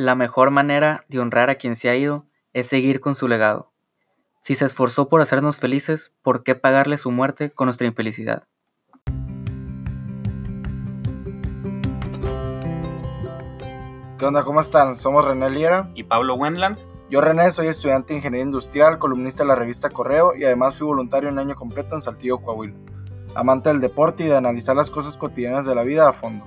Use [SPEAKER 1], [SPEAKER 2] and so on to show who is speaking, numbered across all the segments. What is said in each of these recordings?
[SPEAKER 1] La mejor manera de honrar a quien se ha ido es seguir con su legado. Si se esforzó por hacernos felices, ¿por qué pagarle su muerte con nuestra infelicidad?
[SPEAKER 2] ¿Qué onda? ¿Cómo están? Somos René Liera.
[SPEAKER 3] y Pablo Wendland.
[SPEAKER 2] Yo, René, soy estudiante de Ingeniería Industrial, columnista de la revista Correo y además fui voluntario un año completo en Saltillo, Coahuila. Amante del deporte y de analizar las cosas cotidianas de la vida a fondo.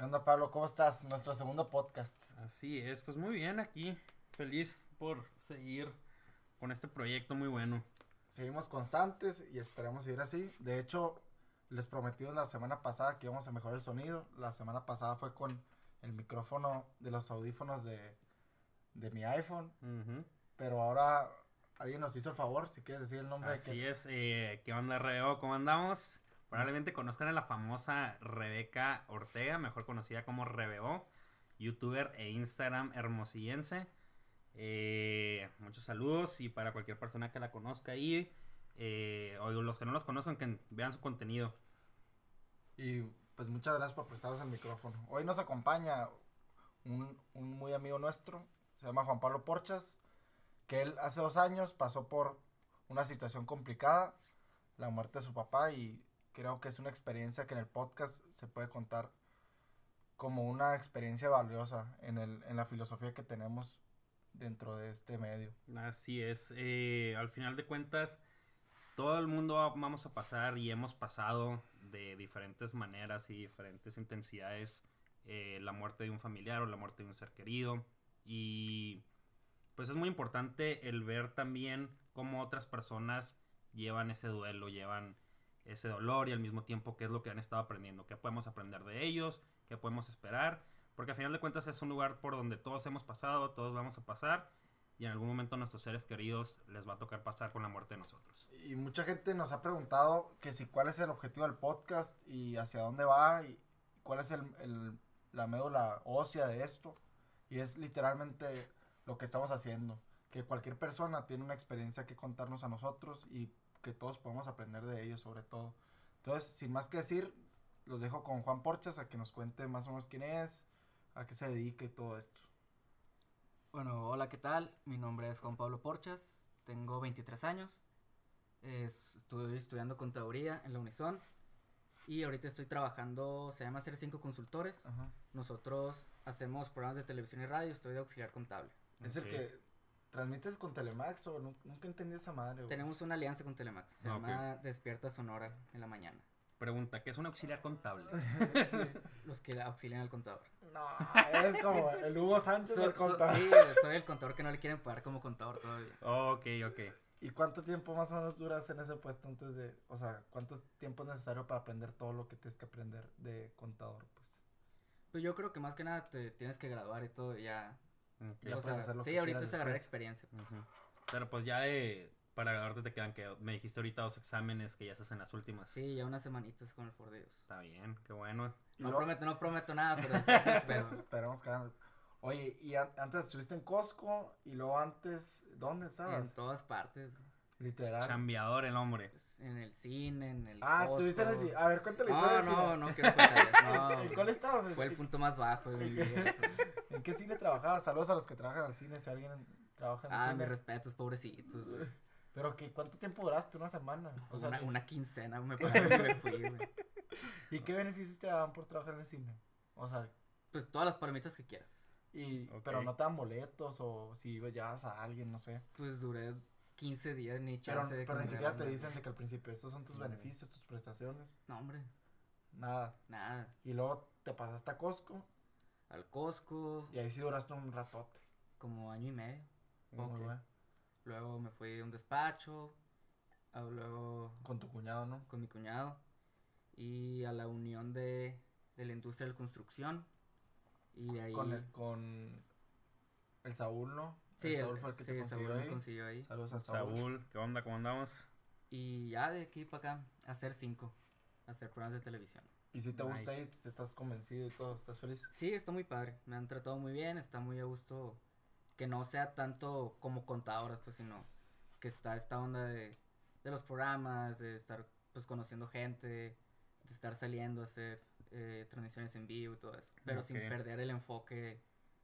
[SPEAKER 2] ¿Qué onda, Pablo? ¿Cómo estás? Nuestro segundo podcast.
[SPEAKER 4] Así es, pues muy bien aquí, feliz por seguir con este proyecto muy bueno.
[SPEAKER 2] Seguimos constantes y esperamos seguir así. De hecho, les prometimos la semana pasada que íbamos a mejorar el sonido. La semana pasada fue con el micrófono de los audífonos de, de mi iPhone.
[SPEAKER 4] Ujú.
[SPEAKER 2] Pero ahora alguien nos hizo el favor, si quieres decir el nombre. de
[SPEAKER 4] Así
[SPEAKER 2] que-
[SPEAKER 4] es, eh, ¿qué onda, Reo? ¿Cómo andamos? Probablemente conozcan a la famosa Rebeca Ortega, mejor conocida como Rebeo, youtuber e Instagram hermosillense. Eh, muchos saludos y para cualquier persona que la conozca ahí, eh, o los que no los conozcan, que vean su contenido.
[SPEAKER 2] Y pues muchas gracias por prestarnos el micrófono. Hoy nos acompaña un, un muy amigo nuestro, se llama Juan Pablo Porchas, que él hace dos años pasó por una situación complicada, la muerte de su papá, y creo que es una experiencia que en el podcast se puede contar como una experiencia valiosa en, el, en la filosofía que tenemos dentro de este medio.
[SPEAKER 4] Así es. eh, al final de cuentas, todo el mundo va- vamos a pasar y hemos pasado de diferentes maneras y diferentes intensidades eh, la muerte de un familiar o la muerte de un ser querido. Y pues es muy importante el ver también cómo otras personas llevan ese duelo, llevan ese dolor y al mismo tiempo qué es lo que han estado aprendiendo, qué podemos aprender de ellos, qué podemos esperar. Porque al final de cuentas es un lugar por donde todos hemos pasado, todos vamos a pasar y en algún momento a nuestros seres queridos les va a tocar pasar con la muerte de nosotros.
[SPEAKER 2] Y mucha gente nos ha preguntado que si cuál es el objetivo del podcast y hacia dónde va y cuál es el, el- la médula ósea de esto. Y es literalmente lo que estamos haciendo. Que cualquier persona tiene una experiencia que contarnos a nosotros y que todos podemos aprender de ellos sobre todo. Entonces, sin más que decir, los dejo con Juan Porchas a que nos cuente más o menos quién es, a qué se dedica y todo esto.
[SPEAKER 1] Bueno, hola, ¿qué tal? Mi nombre es Juan Pablo Porchas, tengo 23 años, es- estoy estudiando contaduría en la Unison y ahorita estoy trabajando, se llama Ser5 Consultores.
[SPEAKER 2] Ajá.
[SPEAKER 1] Nosotros hacemos programas de televisión y radio, estoy de auxiliar contable.
[SPEAKER 2] Es
[SPEAKER 4] Ok.
[SPEAKER 2] el que transmites con Telemax o nu- nunca entendí esa madre. güey.
[SPEAKER 1] Tenemos una alianza con Telemax, se
[SPEAKER 4] Ah,
[SPEAKER 1] llama Despierta Sonora en la mañana.
[SPEAKER 4] Pregunta, ¿qué es un auxiliar contable?
[SPEAKER 1] Los que auxilian al contador.
[SPEAKER 2] No, es como el Hugo Sánchez
[SPEAKER 1] So-
[SPEAKER 2] del
[SPEAKER 1] so-
[SPEAKER 2] contador.
[SPEAKER 1] sí, soy el contador que no le quieren pagar como contador todavía.
[SPEAKER 4] ok, ok.
[SPEAKER 2] ¿Y cuánto tiempo más o menos duras en ese puesto antes de, o sea, cuánto tiempo es necesario para aprender todo lo que tienes que aprender de contador, pues?
[SPEAKER 1] Pues yo creo que más que nada te tienes que graduar y todo y ya.
[SPEAKER 4] Ok.
[SPEAKER 2] Ya
[SPEAKER 1] o
[SPEAKER 2] puedes
[SPEAKER 1] sea,
[SPEAKER 2] hacer lo
[SPEAKER 1] sí,
[SPEAKER 2] que
[SPEAKER 1] ahorita es agarrar experiencia. pues.
[SPEAKER 4] Pero pues ya de, para graduarte te quedan que me dijiste ahorita dos exámenes que ya estás en las últimas.
[SPEAKER 1] Sí, ya unas semanitas con el For Dios.
[SPEAKER 4] Está bien, qué bueno.
[SPEAKER 1] No prometo, no prometo nada, pero sí, sí espero.
[SPEAKER 2] Esperemos que hagan. Oye, y an- antes estuviste en Costco y luego antes, ¿dónde
[SPEAKER 1] en
[SPEAKER 2] estabas?
[SPEAKER 1] todas partes.
[SPEAKER 2] Literal.
[SPEAKER 4] Chambeador el hombre.
[SPEAKER 1] pues, En el cine, en el.
[SPEAKER 2] Ah, estuviste en el cine. A ver, cuéntale la
[SPEAKER 1] No, no,
[SPEAKER 2] cine.
[SPEAKER 1] no quiero. No,
[SPEAKER 2] ¿En cuál estabas?
[SPEAKER 1] Fue el punto más bajo de mi vida. eso.
[SPEAKER 2] ¿En qué cine trabajabas? Saludos a los que trabajan al cine, si alguien trabaja en el
[SPEAKER 1] Ah,
[SPEAKER 2] cine.
[SPEAKER 1] mis respetos, pobrecitos. güey.
[SPEAKER 2] Pero que, ¿cuánto tiempo duraste? ¿Una semana? O sea,
[SPEAKER 1] una, quincena me pagaron y me fui, güey.
[SPEAKER 2] ¿Y qué beneficios te daban por trabajar en el cine? O sea,
[SPEAKER 1] Pues todas las palomitas que quieras.
[SPEAKER 2] y, pero no te dan boletos o si llevas a alguien, no sé.
[SPEAKER 1] Pues duré 15 días ni
[SPEAKER 2] Pero,
[SPEAKER 1] chance de que
[SPEAKER 2] pero ni siquiera te dicen de que al principio estos son tus
[SPEAKER 1] No.
[SPEAKER 2] beneficios, tus prestaciones.
[SPEAKER 1] No, hombre,
[SPEAKER 2] Nada.
[SPEAKER 1] nada.
[SPEAKER 2] Y luego te pasaste a Costco
[SPEAKER 1] Al Costco,
[SPEAKER 2] y ahí sí duraste un ratote.
[SPEAKER 1] como año y medio.
[SPEAKER 2] Muy
[SPEAKER 1] Ok.
[SPEAKER 2] bueno.
[SPEAKER 1] Luego me fui a un despacho. ah, Luego
[SPEAKER 2] Con tu cuñado, ¿no?
[SPEAKER 1] con mi cuñado. y a la unión de, de la industria de la construcción. Y de ahí...
[SPEAKER 2] Con el, con el Saúl, ¿no?
[SPEAKER 1] Sí,
[SPEAKER 2] el Saúl fue el que
[SPEAKER 1] sí,
[SPEAKER 2] te
[SPEAKER 1] Saúl
[SPEAKER 2] consiguió
[SPEAKER 1] me
[SPEAKER 2] ahí.
[SPEAKER 1] consiguió ahí.
[SPEAKER 2] Saludos a Saúl.
[SPEAKER 4] Saúl, ¿qué onda? ¿Cómo andamos?
[SPEAKER 1] Y ya de aquí para acá, hacer cinco, hacer programas de televisión.
[SPEAKER 2] Y si te gusta
[SPEAKER 4] Nice.
[SPEAKER 2] ahí, si estás convencido y todo, ¿estás feliz?
[SPEAKER 1] Sí, está muy padre, me han tratado muy bien, está muy a gusto que no sea tanto como contadoras, pues, sino que está esta onda de, de los programas, de estar pues conociendo gente, de estar saliendo a hacer eh, transmisiones en vivo y todo eso, pero sin
[SPEAKER 4] Ok.
[SPEAKER 1] perder el enfoque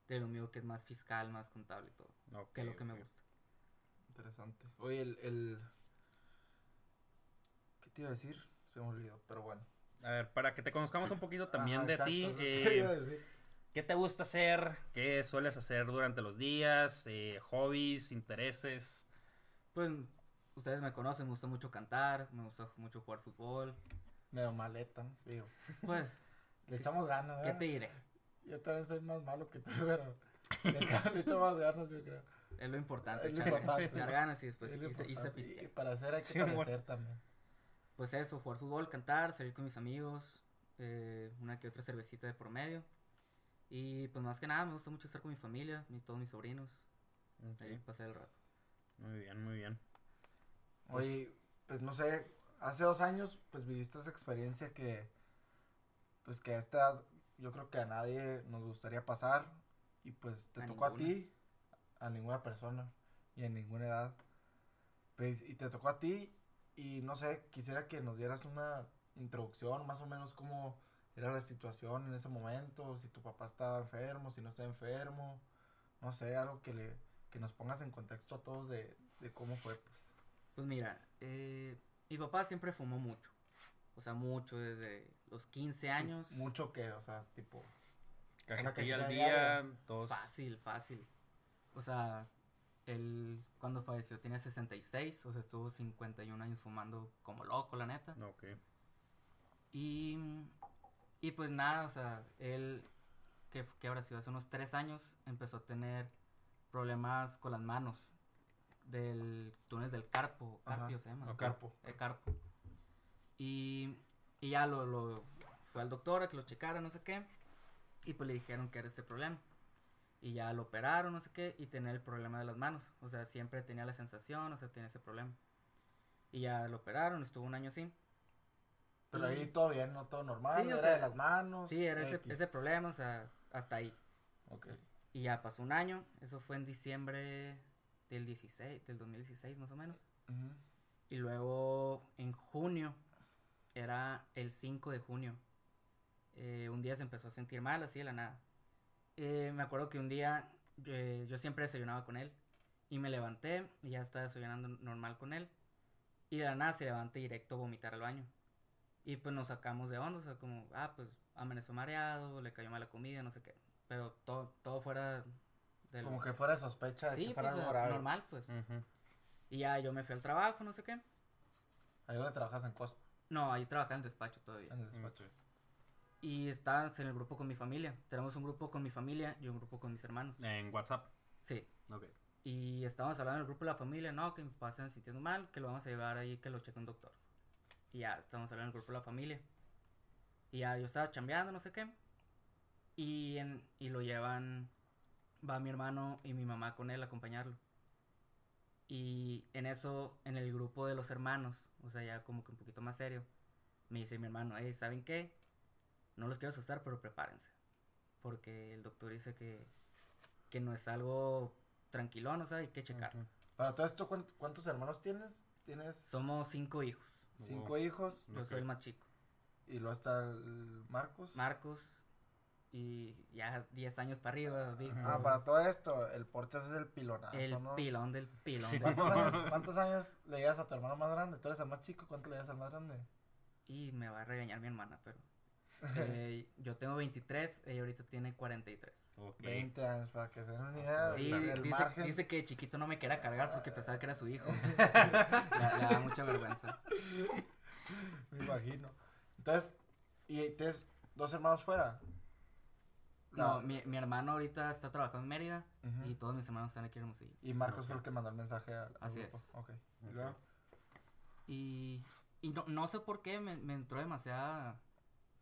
[SPEAKER 1] de lo mío que es más fiscal, más contable y todo, que es lo que me gusta.
[SPEAKER 2] Interesante. Oye, el, el... ¿Qué te iba a decir? Se me olvidó, pero bueno.
[SPEAKER 4] A ver, para que te conozcamos un poquito también
[SPEAKER 2] Ajá,
[SPEAKER 4] de
[SPEAKER 2] exacto,
[SPEAKER 4] ti,
[SPEAKER 2] que iba a
[SPEAKER 4] eh,
[SPEAKER 2] decir.
[SPEAKER 4] ¿qué te gusta hacer? ¿Qué sueles hacer durante los días? Eh, ¿Hobbies? ¿Intereses?
[SPEAKER 1] Pues ustedes me conocen, me gusta mucho cantar, me gusta mucho jugar fútbol,
[SPEAKER 2] Medio maleta. Digo,
[SPEAKER 1] pues,
[SPEAKER 2] le echamos ganas,
[SPEAKER 1] ¿qué
[SPEAKER 2] ¿verdad?
[SPEAKER 1] te diré?
[SPEAKER 2] Yo también soy más malo que tú, pero le echo, le echo más ganas, yo creo.
[SPEAKER 1] Es lo importante,
[SPEAKER 2] Es lo
[SPEAKER 1] echar,
[SPEAKER 2] importante,
[SPEAKER 1] echar
[SPEAKER 2] ¿no?
[SPEAKER 1] ganas y después irse, irse a pistear.
[SPEAKER 2] Y para hacer hay que
[SPEAKER 4] Sí,
[SPEAKER 2] parecer también.
[SPEAKER 1] Pues eso, jugar fútbol, cantar, salir con mis amigos, eh, una que otra cervecita de promedio. Y pues más que nada me gusta mucho estar con mi familia, mis, todos mis sobrinos,
[SPEAKER 4] Ok,
[SPEAKER 1] ahí pasar el rato.
[SPEAKER 4] Muy bien, muy bien.
[SPEAKER 2] Oye, pues no sé, hace dos años pues viviste esa experiencia que pues que a esta edad yo creo que a nadie nos gustaría pasar y pues te
[SPEAKER 1] A
[SPEAKER 2] tocó a ti, a ninguna persona y en ninguna edad. Pues, y te tocó a ti y no sé, quisiera que nos dieras una introducción más o menos cómo era la situación en ese momento, si tu papá estaba enfermo, si no estaba enfermo, no sé, algo que le que nos pongas en contexto a todos de, de cómo fue pues.
[SPEAKER 1] Pues mira, eh, mi papá siempre fumó mucho, o sea, mucho, desde los 15 años.
[SPEAKER 2] Mucho que, o sea, tipo.
[SPEAKER 4] Cajetilla al
[SPEAKER 2] diaria.
[SPEAKER 4] día, dos.
[SPEAKER 1] Fácil, fácil. O sea, él cuando falleció tenía 66, o sea, estuvo 51 años fumando como loco, la neta.
[SPEAKER 4] Ok.
[SPEAKER 1] Y, y pues nada, o sea, él, que, que habrá sido hace unos tres años, empezó a tener problemas con las manos del túnel del carpo,
[SPEAKER 2] Ajá,
[SPEAKER 1] carpio se llama.
[SPEAKER 2] o carpo.
[SPEAKER 1] El carpo. Y, y ya lo, lo fue al doctor a que lo checara, no sé qué, y pues le dijeron que era este problema. Y ya lo operaron, no sé qué, y tenía el problema de las manos. O sea, siempre tenía la sensación, o sea, tenía ese problema. Y ya lo operaron, estuvo un año así.
[SPEAKER 2] Pero ahí todo bien, ¿no? Todo normal.
[SPEAKER 1] Sí, o
[SPEAKER 2] era
[SPEAKER 1] sea,
[SPEAKER 2] de las manos.
[SPEAKER 1] Sí, era ese, ese problema, o sea, hasta ahí.
[SPEAKER 2] Ok.
[SPEAKER 1] Y ya pasó un año, eso fue en diciembre del 16, del 2016 más o menos. Y luego en junio, era el 5 de junio, eh, un día se empezó a sentir mal, así de la nada. Eh, me acuerdo que un día eh, yo siempre desayunaba con él y me levanté y ya estaba desayunando normal con él. Y de la nada se levanta directo a vomitar al baño. Y pues nos sacamos de onda, o sea, como, ah, pues amaneció mareado, le cayó mal la comida, no sé qué. Pero todo, todo fuera del...
[SPEAKER 2] Como que fuera de sospecha de
[SPEAKER 1] Sí,
[SPEAKER 2] que
[SPEAKER 1] pues,
[SPEAKER 2] fuera algo grave.
[SPEAKER 1] normal, pues.
[SPEAKER 4] Ujú.
[SPEAKER 1] Y ya yo me fui al trabajo, no sé qué.
[SPEAKER 2] Ahí donde trabajas en Costco,
[SPEAKER 1] No, ahí trabajaba en despacho todavía.
[SPEAKER 2] en el despacho.
[SPEAKER 1] Y estábamos en el grupo con mi familia. Tenemos un grupo con mi familia y un grupo con mis hermanos.
[SPEAKER 4] En WhatsApp.
[SPEAKER 1] Sí.
[SPEAKER 4] Ok.
[SPEAKER 1] Y estábamos hablando en el grupo de la familia, no, que mi papá se sintiendo mal, que lo vamos a llevar ahí, que lo cheque un doctor. Y ya, estábamos hablando en el grupo de la familia. Y ya, yo estaba chambeando, no sé qué. Y, en, y lo llevan, va mi hermano y mi mamá con él a acompañarlo. Y en eso, en el grupo de los hermanos, o sea, ya como que un poquito más serio, me dice mi hermano, hey, ¿saben qué? No los quiero asustar, pero prepárense. Porque el doctor dice que, que no es algo tranquilón, o sea, hay que checar.
[SPEAKER 4] Ujú.
[SPEAKER 2] Para todo esto, ¿cuánt- ¿cuántos hermanos tienes? Tienes
[SPEAKER 1] Somos cinco hijos.
[SPEAKER 2] cinco
[SPEAKER 4] Wow.
[SPEAKER 2] hijos.
[SPEAKER 1] Yo soy el más chico.
[SPEAKER 2] Y luego está el Marcos.
[SPEAKER 1] Marcos. Y ya 10 años para arriba, Víctor.
[SPEAKER 2] Ah, para todo esto, el Porchas es el pilonazo,
[SPEAKER 1] el
[SPEAKER 2] ¿no?
[SPEAKER 1] pilón del pilón.
[SPEAKER 2] ¿Cuántos años, ¿Cuántos años le llegas a tu hermano más grande? Tú eres el más chico, ¿cuánto le llegas al más grande?
[SPEAKER 1] y me va a regañar mi hermana, pero. eh, yo tengo 23, ella ahorita tiene 43.
[SPEAKER 4] Ok.
[SPEAKER 2] 20 años, para que se den una idea
[SPEAKER 1] Sí, dice,
[SPEAKER 2] margen.
[SPEAKER 1] dice que chiquito no me quiera cargar porque pensaba que era su hijo. le, le da mucha vergüenza.
[SPEAKER 2] Me imagino. Entonces, ¿y tienes dos hermanos fuera?
[SPEAKER 1] No, mi, mi hermano ahorita está trabajando en Mérida y todos mis hermanos están aquí en Hermosillo.
[SPEAKER 2] Y Marcos fue el que mandó el mensaje al, al
[SPEAKER 1] Así
[SPEAKER 2] grupo.
[SPEAKER 1] es.
[SPEAKER 2] Ok. ¿Y luego?
[SPEAKER 1] Y, y no, no sé por qué me, me entró demasiada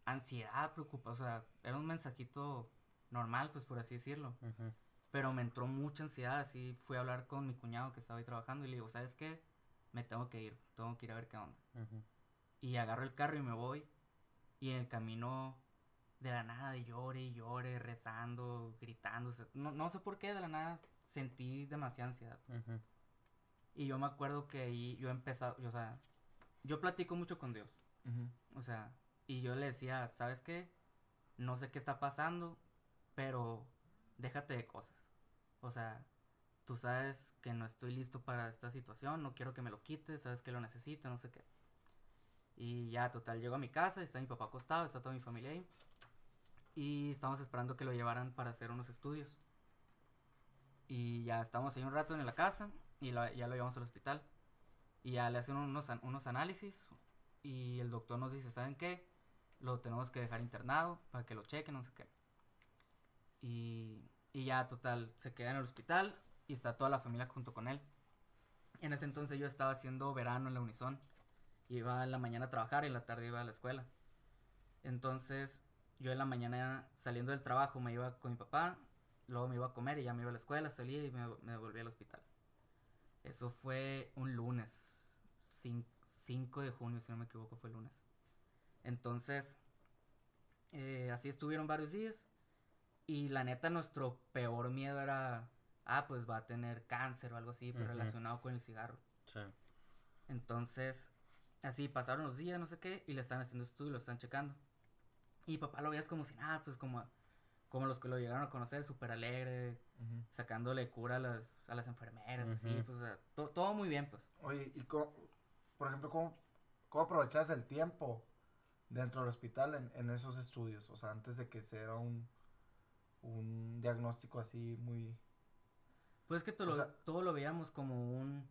[SPEAKER 1] ansiedad, preocupación. O sea, era un mensajito normal, pues por así decirlo. Pero me entró mucha ansiedad, así fui a hablar con mi cuñado que estaba ahí trabajando y le digo, ¿sabes qué? Me tengo que ir, tengo que ir a ver qué onda.
[SPEAKER 4] Ujú.
[SPEAKER 1] Y agarro el carro y me voy. Y en el camino, de la nada, llore y llore, rezando, sea, no, no sé por qué, de la nada sentí demasiada ansiedad. Y yo me acuerdo que ahí yo empezaba, o sea, yo platico mucho con Dios. O sea, y yo le decía, ¿sabes qué? No sé qué está pasando, pero déjate de cosas. O sea, tú sabes que no estoy listo para esta situación, no quiero que me lo quites, sabes que lo necesito, no sé qué. Y ya, total, llego a mi casa, está mi papá acostado, está toda mi familia ahí. Y estamos esperando que lo llevaran para hacer unos estudios. Y ya estamos ahí un rato en la casa y ya lo llevamos al hospital. Y ya le hacen unos, unos análisis y el doctor nos dice, ¿saben qué? Lo tenemos que dejar internado para que lo chequen, no sé qué. Y, y ya, total, se queda en el hospital y está toda la familia junto con él. En ese entonces yo estaba haciendo verano en la Unison. Iba en la mañana a trabajar y en la tarde iba a la escuela. Entonces, yo en la mañana saliendo del trabajo me iba con mi papá, luego me iba a comer y ya me iba a la escuela, salía y me, me volví al hospital. Eso fue un lunes, 5 de junio, si no me equivoco, fue el lunes. Entonces, eh, así estuvieron varios días. Y la neta, nuestro peor miedo era, ah, pues va a tener cáncer o algo así, pero
[SPEAKER 4] Ujú.
[SPEAKER 1] relacionado con el cigarro.
[SPEAKER 4] Sí.
[SPEAKER 1] Entonces, así pasaron los días, no sé qué, y le están haciendo estudio lo están checando. Y papá lo veías como si nada, pues como, como los que lo llegaron a conocer, súper alegre, sacándole cura a las, a las enfermeras, así, pues, o sea, to- todo muy bien, pues.
[SPEAKER 2] Oye, y cómo, por ejemplo, ¿cómo, cómo aprovechas el tiempo dentro del hospital en, en esos estudios? O sea, antes de que sea un, un diagnóstico así muy...
[SPEAKER 1] Pues es que todo,
[SPEAKER 2] O
[SPEAKER 1] lo,
[SPEAKER 2] sea-
[SPEAKER 1] todo lo veíamos como un...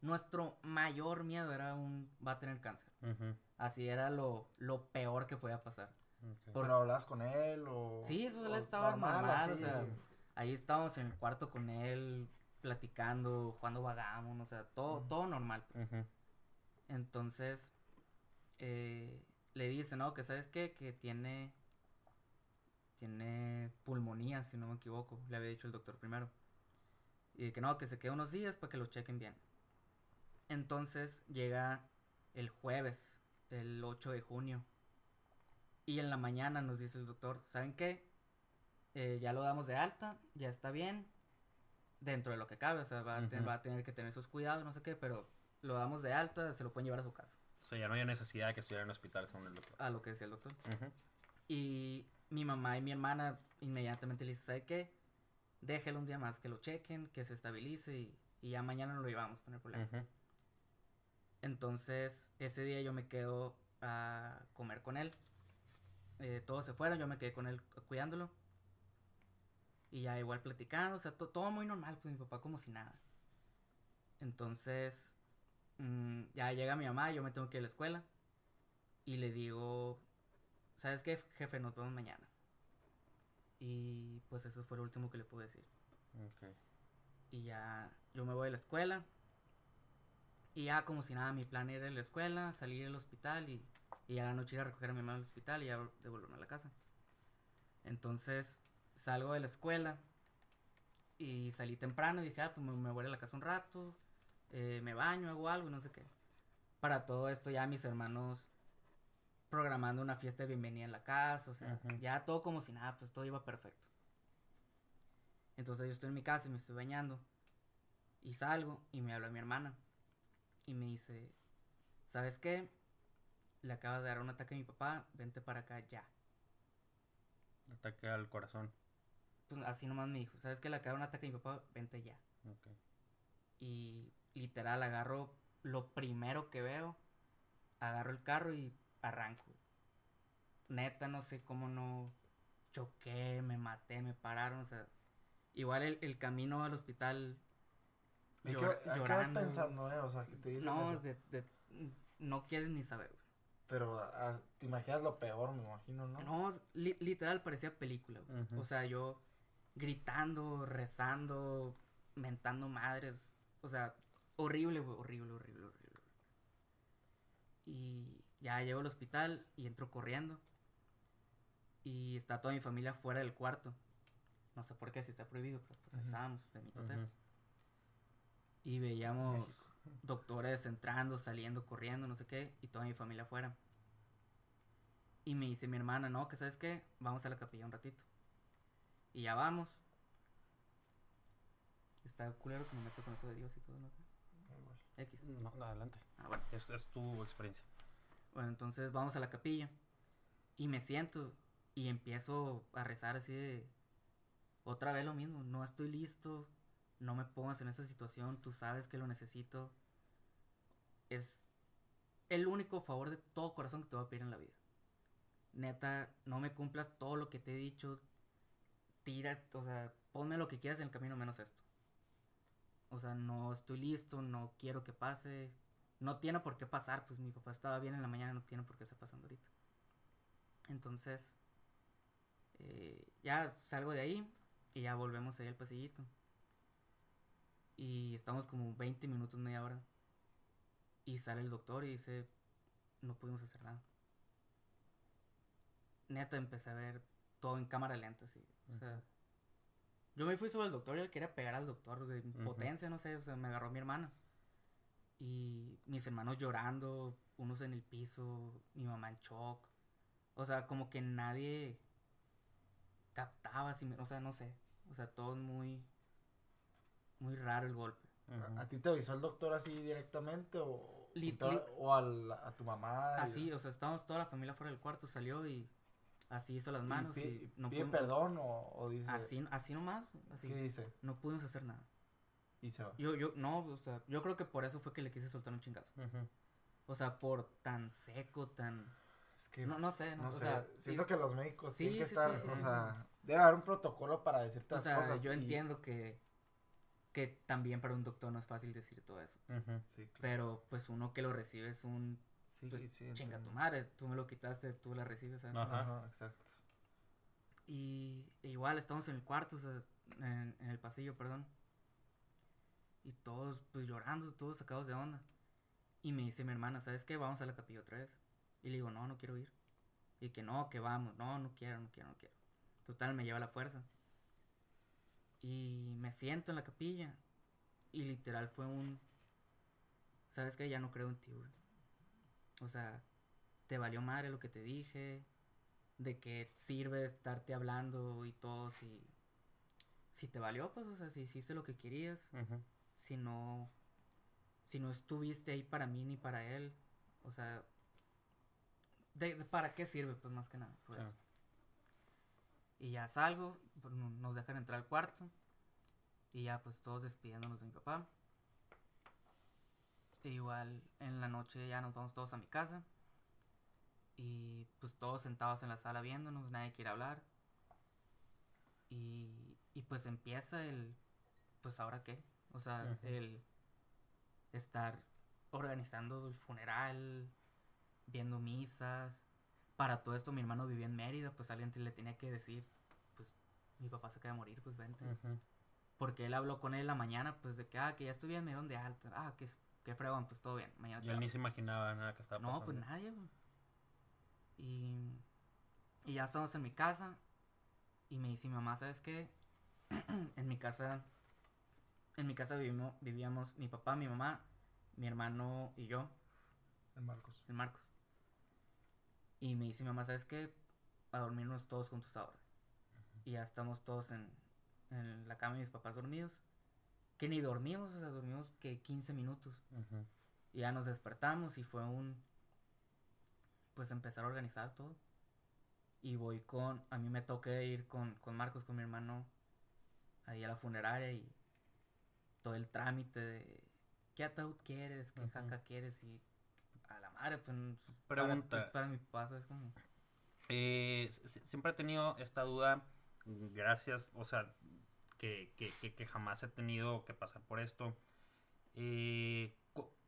[SPEAKER 1] Nuestro mayor miedo era un... va a tener cáncer. Así era lo, lo peor que podía pasar. Por-
[SPEAKER 2] ¿Pero hablabas con él o...?
[SPEAKER 1] Sí, eso él estaba normal, o sea, ahí estábamos en el cuarto con él, platicando, jugando vagamos, o sea, todo, todo normal. pues. Entonces, eh, le dice, ¿no? Que sabes qué, que tiene, tiene pulmonía, si no me equivoco, le había dicho el doctor primero. Y que no, que se quede unos días para que lo chequen bien. Entonces llega el jueves, el 8 de junio. Y en la mañana nos dice el doctor, ¿saben qué? Eh, ya lo damos de alta, ya está bien, dentro de lo que cabe, o sea, va a, te-
[SPEAKER 4] Ujú.
[SPEAKER 1] va a tener que tener sus cuidados, no sé qué, pero lo damos de alta, se lo pueden llevar a su casa,
[SPEAKER 4] O sea, ya no hay necesidad de que estuviera en el hospital según el doctor.
[SPEAKER 1] a lo que decía el doctor. Y mi mamá y mi hermana inmediatamente le dice, ¿sabe qué? Déjelo un día más, que lo chequen, que se estabilice y, y ya mañana no lo llevamos con el problema. Entonces, ese día yo me quedo a comer con él. Eh, todos se fueron, yo me quedé con él cu- cuidándolo. Y ya igual platicando, o sea, to- todo muy normal, pues mi papá como si nada. Entonces, mm, ya llega mi mamá, yo me tengo que ir a la escuela. Y le digo, ¿sabes qué, jefe? Nos vemos mañana. Y pues eso fue lo último que le pude decir.
[SPEAKER 4] Ok.
[SPEAKER 1] Y ya yo me voy a la escuela. Y ya como si nada, mi plan era ir a la escuela, salir al hospital y, y a la noche ir a recoger a mi mamá al hospital y ya devolverme a la casa. Entonces salgo de la escuela y salí temprano y dije, ah, pues me, voy a la casa un rato, eh, me baño, hago algo no sé qué. Para todo esto ya mis hermanos programando una fiesta de bienvenida en la casa, o sea, ya todo como si nada, pues todo iba perfecto. Entonces yo estoy en mi casa y me estoy bañando. Y salgo y me habla mi hermana. Y me dice, ¿sabes qué? Le acaba de dar un ataque a mi papá, vente para acá ya.
[SPEAKER 4] Ataque al corazón.
[SPEAKER 1] Pues así nomás me dijo, ¿sabes qué? Le acaba de dar un ataque a mi papá, vente ya. Y literal agarro lo primero que veo, agarro el carro y arranco. Neta, no sé cómo no choqué, me maté, me pararon, o sea, igual el, el camino al hospital
[SPEAKER 2] ¿Y qué, ¿a vas pensando, eh? O sea, que te dicen
[SPEAKER 1] No, de, de- no quieres ni saber. güey.
[SPEAKER 2] Pero ah, te imaginas lo peor, me imagino, ¿no?
[SPEAKER 1] No, li- literal parecía película. güey. O sea, yo gritando, rezando, mentando madres. O sea, horrible, güey, horrible, horrible, horrible. Y ya llego al hospital y entro corriendo. Y está toda mi familia fuera del cuarto. No sé por qué, si está prohibido, pero pues
[SPEAKER 2] Ujú.
[SPEAKER 1] estábamos de mitoteros.
[SPEAKER 4] Ujú.
[SPEAKER 1] Y veíamos
[SPEAKER 2] México.
[SPEAKER 1] doctores entrando, saliendo, corriendo, no sé qué, y toda mi familia afuera. Y me dice mi hermana, no, que sabes qué, vamos a la capilla un ratito. Y ya vamos. Está culero que me meto con eso de Dios y todo, ¿no? X.
[SPEAKER 4] No, adelante.
[SPEAKER 1] Ah, bueno.
[SPEAKER 4] Es, es tu experiencia.
[SPEAKER 1] Bueno, entonces vamos a la capilla. Y me siento y empiezo a rezar así de... Otra vez lo mismo, no estoy listo, no me pongas en esa situación, tú sabes que lo necesito. Es el único favor de todo corazón que te voy a pedir en la vida. Neta, no me cumplas todo lo que te he dicho. Tira, o sea, ponme lo que quieras en el camino menos esto. O sea, no estoy listo, no quiero que pase. No tiene por qué pasar, pues mi papá estaba bien en la mañana, no tiene por qué estar pasando ahorita. Entonces, eh, ya salgo de ahí y ya volvemos ahí al pasillito. Y estamos como 20 minutos, media hora. Y sale el doctor y dice, no pudimos hacer nada. Neta, empecé a ver todo en cámara lenta, así. O sea, yo me fui sobre el doctor y le quería pegar al doctor de impotencia, no sé, o sea, me agarró mi hermana. Y mis hermanos llorando, unos en el piso, mi mamá en shock. O sea, como que nadie captaba, si me- o sea, no sé. O sea, todo es muy, muy raro el golpe.
[SPEAKER 2] ¿A- ¿A ti te avisó el doctor así directamente o,
[SPEAKER 1] Lit-
[SPEAKER 2] o
[SPEAKER 1] lit-
[SPEAKER 2] o al- a tu mamá? y-
[SPEAKER 1] Así, o sea, estábamos toda la familia fuera del cuarto, salió y así hizo las
[SPEAKER 2] y
[SPEAKER 1] manos
[SPEAKER 2] pi-
[SPEAKER 1] y, no
[SPEAKER 2] pide
[SPEAKER 1] pudimos-
[SPEAKER 2] perdón o, o dice
[SPEAKER 1] Así, así nomás, así.
[SPEAKER 2] ¿qué dice?
[SPEAKER 1] No pudimos hacer nada.
[SPEAKER 2] Y se va.
[SPEAKER 1] Yo, yo, no, o sea, yo creo que por eso fue que le quise soltar un chingazo. O sea, por tan seco, tan...
[SPEAKER 2] Es que
[SPEAKER 1] No, no sé, no,
[SPEAKER 2] no
[SPEAKER 1] o
[SPEAKER 2] sé,
[SPEAKER 1] sea,
[SPEAKER 2] siento
[SPEAKER 1] sí,
[SPEAKER 2] que los médicos
[SPEAKER 1] Sí,
[SPEAKER 2] tienen que
[SPEAKER 1] sí,
[SPEAKER 2] estar,
[SPEAKER 1] sí, sí,
[SPEAKER 2] o
[SPEAKER 1] sí.
[SPEAKER 2] sea, debe haber un protocolo para decirte
[SPEAKER 1] o
[SPEAKER 2] las
[SPEAKER 1] sea,
[SPEAKER 2] cosas.
[SPEAKER 1] yo
[SPEAKER 2] y-
[SPEAKER 1] entiendo que, que también para un doctor no es fácil decir todo eso.
[SPEAKER 4] Ujú.
[SPEAKER 2] Sí, claro.
[SPEAKER 1] Pero pues uno que lo recibe es un
[SPEAKER 2] Sí,
[SPEAKER 1] pues,
[SPEAKER 2] sí,
[SPEAKER 1] chinga tu madre, tú me lo quitaste, tú la recibes, ¿sabes?
[SPEAKER 4] Ajá.
[SPEAKER 2] Ajá, exacto.
[SPEAKER 1] Y e igual estamos en el cuarto, o sea, en, en el pasillo, perdón. Y todos pues llorando, todos sacados de onda. Y me dice mi hermana, ¿sabes qué? Vamos a la capilla otra vez. Y le digo, no, no quiero ir. Y que no, que vamos, no, no quiero, no quiero, no quiero. Total, me lleva a la fuerza. Y me siento en la capilla. Y literal fue un... ¿Sabes qué? Ya no creo en ti, güey. O sea, te valió madre lo que te dije. De que sirve estarte hablando y todo si... Si te valió, pues, o sea, si hiciste lo que querías. Si no... Si no estuviste ahí para mí ni para él. O sea... de- de- ¿Para qué sirve? Pues más que nada. eso. Y ya salgo, pues, no- nos dejan entrar al cuarto. Y ya pues todos despidiéndonos de mi papá. E igual en la noche ya nos vamos todos a mi casa. Y pues todos sentados en la sala viéndonos, nadie quiere hablar. Y, y pues empieza el, pues ahora qué. O sea, el estar organizando el funeral, viendo misas. Para todo esto mi hermano vivía en Mérida, pues alguien le tenía que decir, mi papá se acaba de morir, pues vente. Porque él habló con él en la mañana, pues de que, ah, que ya estoy bien, me dieron de alta. Ah, que, que fregón, pues todo bien. Mañana
[SPEAKER 4] Y él ni
[SPEAKER 1] hablo".
[SPEAKER 4] se imaginaba nada que estaba pasando.
[SPEAKER 1] No, pues nadie, güey. Y, y ya estamos en mi casa. Y me dice mi mamá, ¿sabes qué? en mi casa, en mi casa vivimos, vivíamos mi papá, mi mamá, mi hermano y yo,
[SPEAKER 2] El Marcos.
[SPEAKER 1] el Marcos. Y me dice mi mamá, ¿sabes qué? A dormirnos todos juntos ahora. Y ya estamos todos en, en la cama de mis papás dormidos. Que ni dormimos, o sea, dormimos que 15 minutos. Y ya nos despertamos y fue un... Pues empezar a organizar todo. Y voy con... A mí me toca ir con, con Marcos, con mi hermano, ahí a la funeraria y todo el trámite de... ¿Qué ataúd quieres? ¿Qué
[SPEAKER 4] Ujú.
[SPEAKER 1] jaca quieres? Y a la madre, pues...
[SPEAKER 4] Pregunta.
[SPEAKER 1] Para, pues, para mi papá, es como...
[SPEAKER 4] Eh, siempre he tenido esta duda, gracias, o sea, que, que- que- que jamás he tenido que pasar por esto. Eh,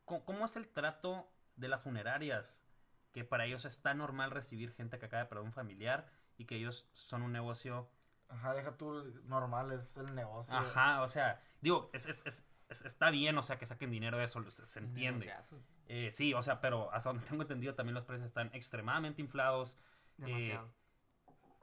[SPEAKER 4] ¿Cómo es el trato de las funerarias? Que para ellos es tan normal recibir gente que acaba de perder un familiar y que ellos son un negocio.
[SPEAKER 2] Ajá, deja tú normal, es el negocio.
[SPEAKER 4] Ajá, o sea, digo, es, es- es- es- está bien, o sea, que saquen dinero de eso, se entiende. Eh, sí, o sea, pero hasta donde tengo entendido también los precios están extremadamente inflados.
[SPEAKER 1] Demasiado.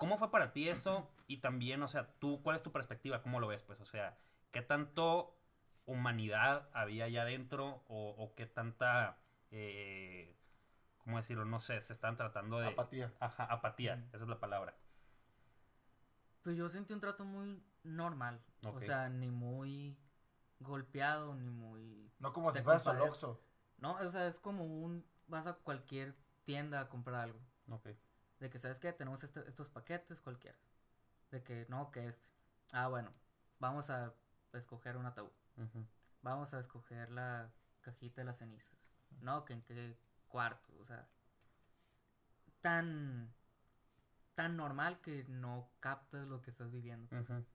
[SPEAKER 4] ¿Cómo fue para ti eso? Y también, o sea, tú, ¿cuál es tu perspectiva? ¿Cómo lo ves? Pues, o sea, ¿qué tanto humanidad había allá adentro? ¿O, o qué tanta, eh, cómo decirlo? No sé, se están tratando de...
[SPEAKER 2] Apatía.
[SPEAKER 4] Ajá, apatía,
[SPEAKER 1] Mm.
[SPEAKER 4] esa es la palabra.
[SPEAKER 1] Pues yo sentí un trato muy normal. O sea, ni muy golpeado, ni muy...
[SPEAKER 2] No como si fueras
[SPEAKER 1] compadezco.
[SPEAKER 2] Oxxo.
[SPEAKER 1] No, o sea, es como un... Vas a cualquier tienda a comprar algo.
[SPEAKER 4] Ok.
[SPEAKER 1] De que, ¿sabes qué? Tenemos este- estos paquetes, cualquiera. De que, no, que este. Ah, bueno, vamos a escoger un ataúd. Vamos a escoger la cajita de las cenizas. No, que en qué cuarto. O sea, tan... Tan normal que no captas lo que estás viviendo. pues.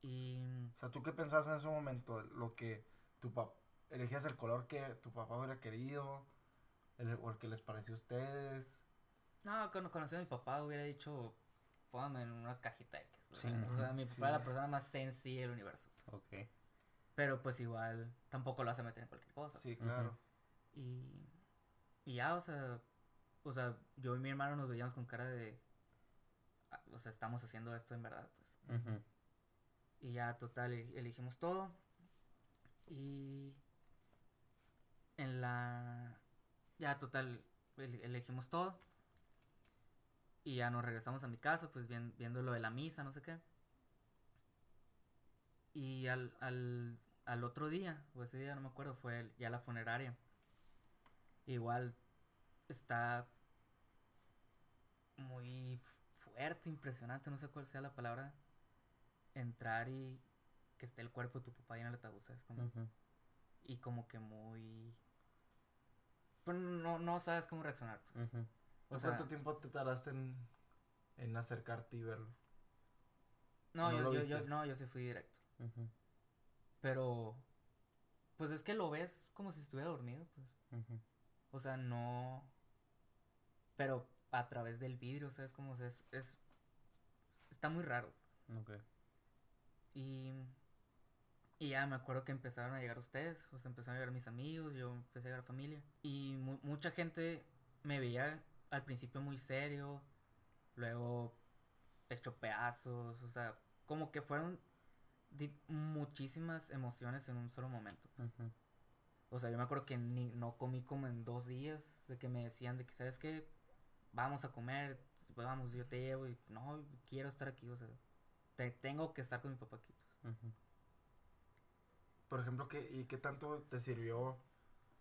[SPEAKER 1] Y...
[SPEAKER 2] O sea, ¿tú qué pensabas en ese momento? Lo que tu papá... Elegías el color que tu papá hubiera querido. El, o el que les pareció a ustedes.
[SPEAKER 1] No, cuando conocí a mi papá hubiera dicho, póngame en una cajita X. o
[SPEAKER 4] Sí,
[SPEAKER 1] sea, o sea, mi
[SPEAKER 2] sí.
[SPEAKER 1] papá es la persona más sencilla del universo.
[SPEAKER 4] Ok.
[SPEAKER 1] Pero pues igual tampoco lo hace meter en cualquier cosa.
[SPEAKER 2] Sí, claro.
[SPEAKER 1] Y, y ya, o sea, o sea, yo y mi hermano nos veíamos con cara de, "Ah, o sea, estamos haciendo esto en verdad, pues. Y ya, total, e- elegimos todo. Y en la, ya, total, ele- elegimos todo. Y ya nos regresamos a mi casa, pues vien- viendo lo de la misa, no sé qué. Y al, al, al otro día, o ese día no me acuerdo, fue el- ya la funeraria. Igual está muy fuerte, impresionante, no sé cuál sea la palabra. Entrar y que esté el cuerpo de tu papá ahí en el ataúd, ¿sabes? Como. Y como que muy... Pues no, no sabes cómo reaccionar. pues. O
[SPEAKER 2] ¿Tú
[SPEAKER 1] sea,
[SPEAKER 2] cuánto tiempo te tardaste en, en acercarte y verlo?
[SPEAKER 1] no,
[SPEAKER 2] no
[SPEAKER 1] yo, yo, no, yo sí fui directo. Pero, pues es que lo ves como si estuviera dormido, pues. O sea, no. Pero a través del vidrio, ¿sabes? Como es, es. Está muy raro.
[SPEAKER 4] Ok.
[SPEAKER 1] Y. Y ya me acuerdo que empezaron a llegar ustedes. O sea, empezaron a llegar mis amigos, yo empecé a llegar familia. Y mu- mucha gente me veía al principio muy serio. Luego hecho pedazos. O sea, como que fueron muchísimas emociones en un solo momento. O sea, yo me acuerdo que ni, no comí como en dos días, de que me decían de que, ¿sabes qué? Vamos a comer, vamos, yo te llevo y no, quiero estar aquí, o sea, te, tengo que estar con mi papá aquí. pues.
[SPEAKER 2] Por ejemplo, ¿qué, ¿y qué tanto te sirvió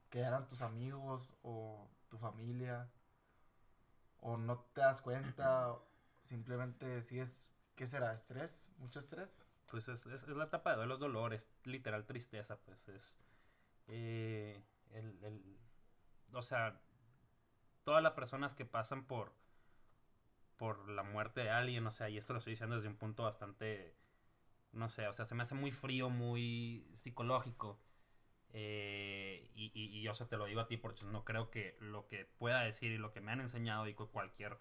[SPEAKER 2] que eran tus amigos o tu familia? ¿O no te das cuenta? simplemente sigues, ¿qué será? ¿Estrés? ¿Mucho estrés?
[SPEAKER 4] Pues es, es, es la etapa de los dolores, literal tristeza, pues es eh, el, el- o sea, todas las personas que pasan por por la muerte de alguien, o sea, y esto lo estoy diciendo desde un punto bastante, no sé, o sea, se me hace muy frío, muy psicológico, eh, y, y, y te lo digo a ti porque no creo que lo que pueda decir y lo que me han enseñado y cualquier,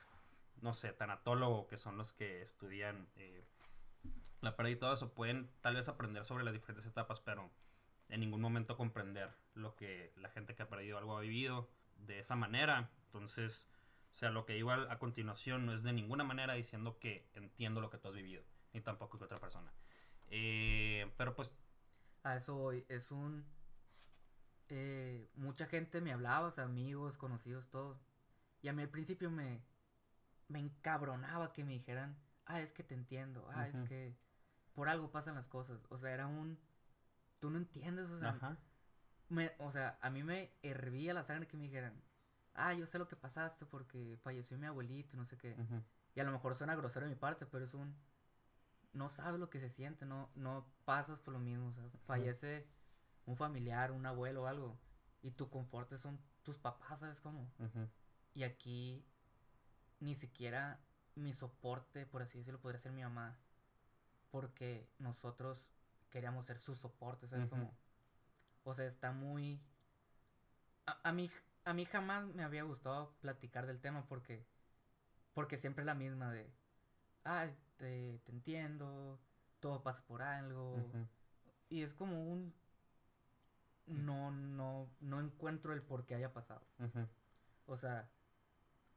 [SPEAKER 4] no sé, tanatólogo que son los que estudian eh, la pérdida y todo eso, pueden tal vez aprender sobre las diferentes etapas, pero en ningún momento comprender lo que la gente que ha perdido algo ha vivido de esa manera. Entonces, o sea, lo que digo a continuación no es de ninguna manera diciendo que entiendo lo que tú has vivido, ni tampoco que otra persona. Eh, pero pues,
[SPEAKER 1] A eso voy, es un... eh, mucha gente me hablaba, o sea, amigos, conocidos, todo. Y a mí al principio me, me encabronaba que me dijeran, ah, es que te entiendo, ah, es que por algo pasan las cosas. O sea, era un... Tú no entiendes, o sea,
[SPEAKER 4] ajá,
[SPEAKER 1] me- o sea, a mí me hervía la sangre que me dijeran, ah, yo sé lo que pasaste porque falleció mi abuelito, no sé qué. Y a lo mejor suena grosero de mi parte, pero es un... No sabes lo que se siente, no, no pasas por lo mismo. O sea, fallece un familiar, un abuelo o algo. Y tu confort son tus papás, ¿sabes cómo? Y aquí ni siquiera mi soporte, por así decirlo, podría ser mi mamá. Porque nosotros queríamos ser su soporte, ¿sabes
[SPEAKER 4] Ujú.
[SPEAKER 1] cómo? O sea, está muy... A, a mí, a mí jamás me había gustado platicar del tema porque... Porque siempre es la misma de... Ah, este, te entiendo, todo pasa por algo. y es como un no, no, no encuentro el por qué haya pasado. O sea,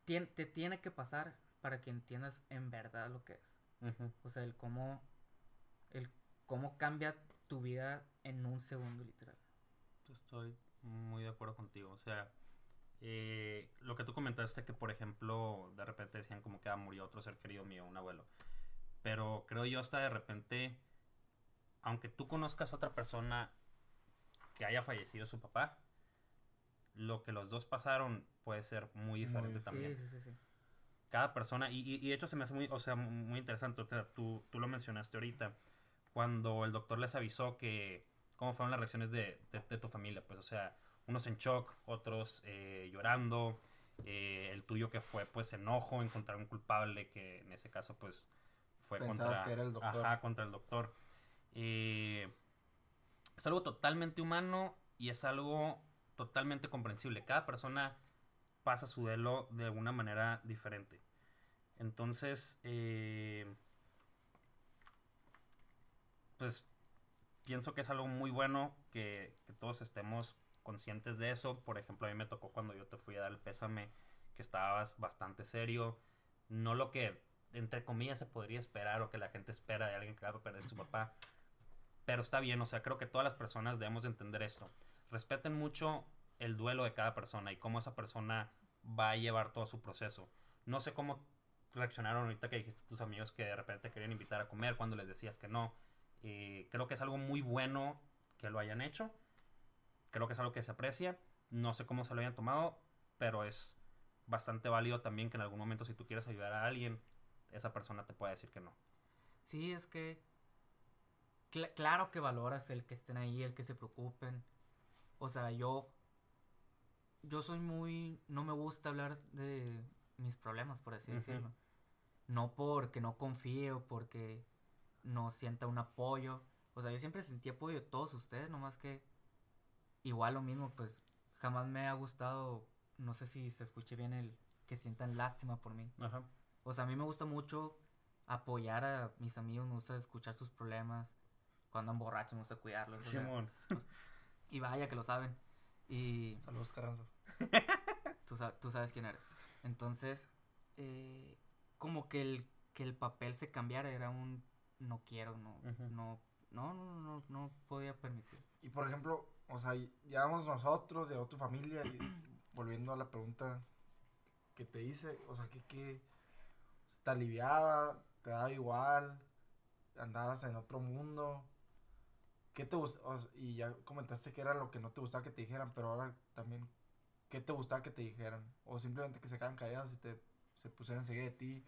[SPEAKER 1] te tiene que pasar para que entiendas en verdad lo que es. O sea, el cómo, el cómo cambia tu vida en un segundo, literal.
[SPEAKER 4] Estoy muy de acuerdo contigo. O sea, eh, lo que tú comentaste que, por ejemplo, de repente decían como que ah, murió otro ser querido mío, un abuelo. Pero creo yo hasta de repente, aunque tú conozcas a otra persona que haya fallecido su papá, lo que los dos pasaron puede ser muy diferente
[SPEAKER 2] Muy-
[SPEAKER 4] también
[SPEAKER 1] Sí, sí, sí,
[SPEAKER 4] cada persona, y, y- y de hecho se me hace muy, o sea, muy interesante, o sea, tú, tú lo mencionaste ahorita, cuando el doctor les avisó que cómo fueron las reacciones de, de- de tu familia, pues, o sea, unos en shock, otros eh, llorando, eh, el tuyo que fue, pues, enojo, encontrar un culpable, que en ese caso, pues, fue
[SPEAKER 2] Pensabas
[SPEAKER 4] contra,
[SPEAKER 2] que era el doctor.
[SPEAKER 4] Ajá, contra el doctor. Eh, es algo totalmente humano y es algo totalmente comprensible. Cada persona pasa su duelo de alguna manera diferente. Entonces, eh, pues pienso que es algo muy bueno que, que todos estemos conscientes de eso. Por ejemplo, a mí me tocó cuando yo te fui a dar el pésame, que estabas bastante serio. No lo que, entre comillas, se podría esperar o que la gente espera de alguien que va a perder su papá. Pero está bien, o sea, creo que todas las personas debemos de entender esto. Respeten mucho el duelo de cada persona y cómo esa persona va a llevar todo su proceso. No sé cómo reaccionaron ahorita que dijiste a tus amigos que de repente te querían invitar a comer cuando les decías que no. Eh, creo que es algo muy bueno que lo hayan hecho. Creo que es algo que se aprecia. No sé cómo se lo hayan tomado, pero es bastante válido también que en algún momento si tú quieres ayudar a alguien, esa persona te pueda decir que no.
[SPEAKER 1] Sí, es que cl- claro que valoras el que estén ahí, el que se preocupen. O sea, yo yo soy muy no me gusta hablar de mis problemas, por así decirlo. No porque no confíe o porque no sienta un apoyo. O sea, yo siempre sentí apoyo de todos ustedes, nomás que igual lo mismo, pues jamás me ha gustado, no sé si se escuche bien el que sientan lástima por mí.
[SPEAKER 4] Ajá.
[SPEAKER 1] O sea, a mí me gusta mucho apoyar a mis amigos, me gusta escuchar sus problemas. Cuando andan borrachos, me gusta cuidarlos. o sea,
[SPEAKER 4] Simón.
[SPEAKER 1] y vaya que lo saben. Y
[SPEAKER 2] Saludos, Carranza.
[SPEAKER 1] tú, sa- tú sabes quién eres. Entonces, eh, como que el, que el papel se cambiara era un no quiero, no, no, no, no, no, no podía permitir.
[SPEAKER 2] Y por ejemplo, o sea, llevamos nosotros, llegó tu familia, y volviendo a la pregunta que te hice, o sea, que, que te aliviaba, te daba igual, andabas en otro mundo. ¿Qué te gustaba? Y ya comentaste que era lo que no te gustaba que te dijeran, pero ahora también, ¿qué te gustaba que te dijeran? O simplemente que se quedaran callados y te se pusieran enseguida de ti.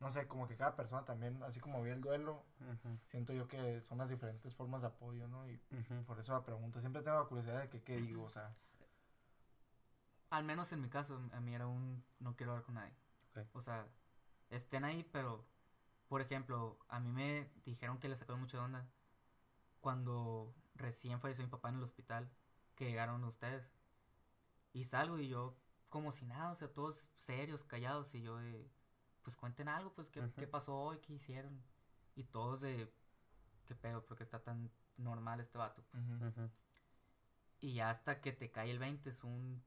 [SPEAKER 2] No sé, como que cada persona también, así como vi el duelo,
[SPEAKER 4] Ujú,
[SPEAKER 2] siento yo que son las diferentes formas de apoyo, ¿no? Y
[SPEAKER 4] ujú.
[SPEAKER 2] por eso la pregunta. Siempre tengo la curiosidad de que qué digo, o sea.
[SPEAKER 1] Al menos en mi caso, a mí era un no quiero hablar con nadie.
[SPEAKER 4] Ok.
[SPEAKER 1] O sea, estén ahí, pero, por ejemplo, a mí me dijeron que le sacaron mucha onda cuando recién falleció mi papá en el hospital, que llegaron ustedes. Y salgo y yo, como si nada, o sea, todos serios, callados, y yo de, pues cuenten algo, pues, ¿qué, qué pasó hoy? ¿Qué hicieron? Y todos de, ¿qué pedo? porque está tan normal este vato?
[SPEAKER 4] Ujú.
[SPEAKER 1] Y ya hasta que te cae el 20 es un,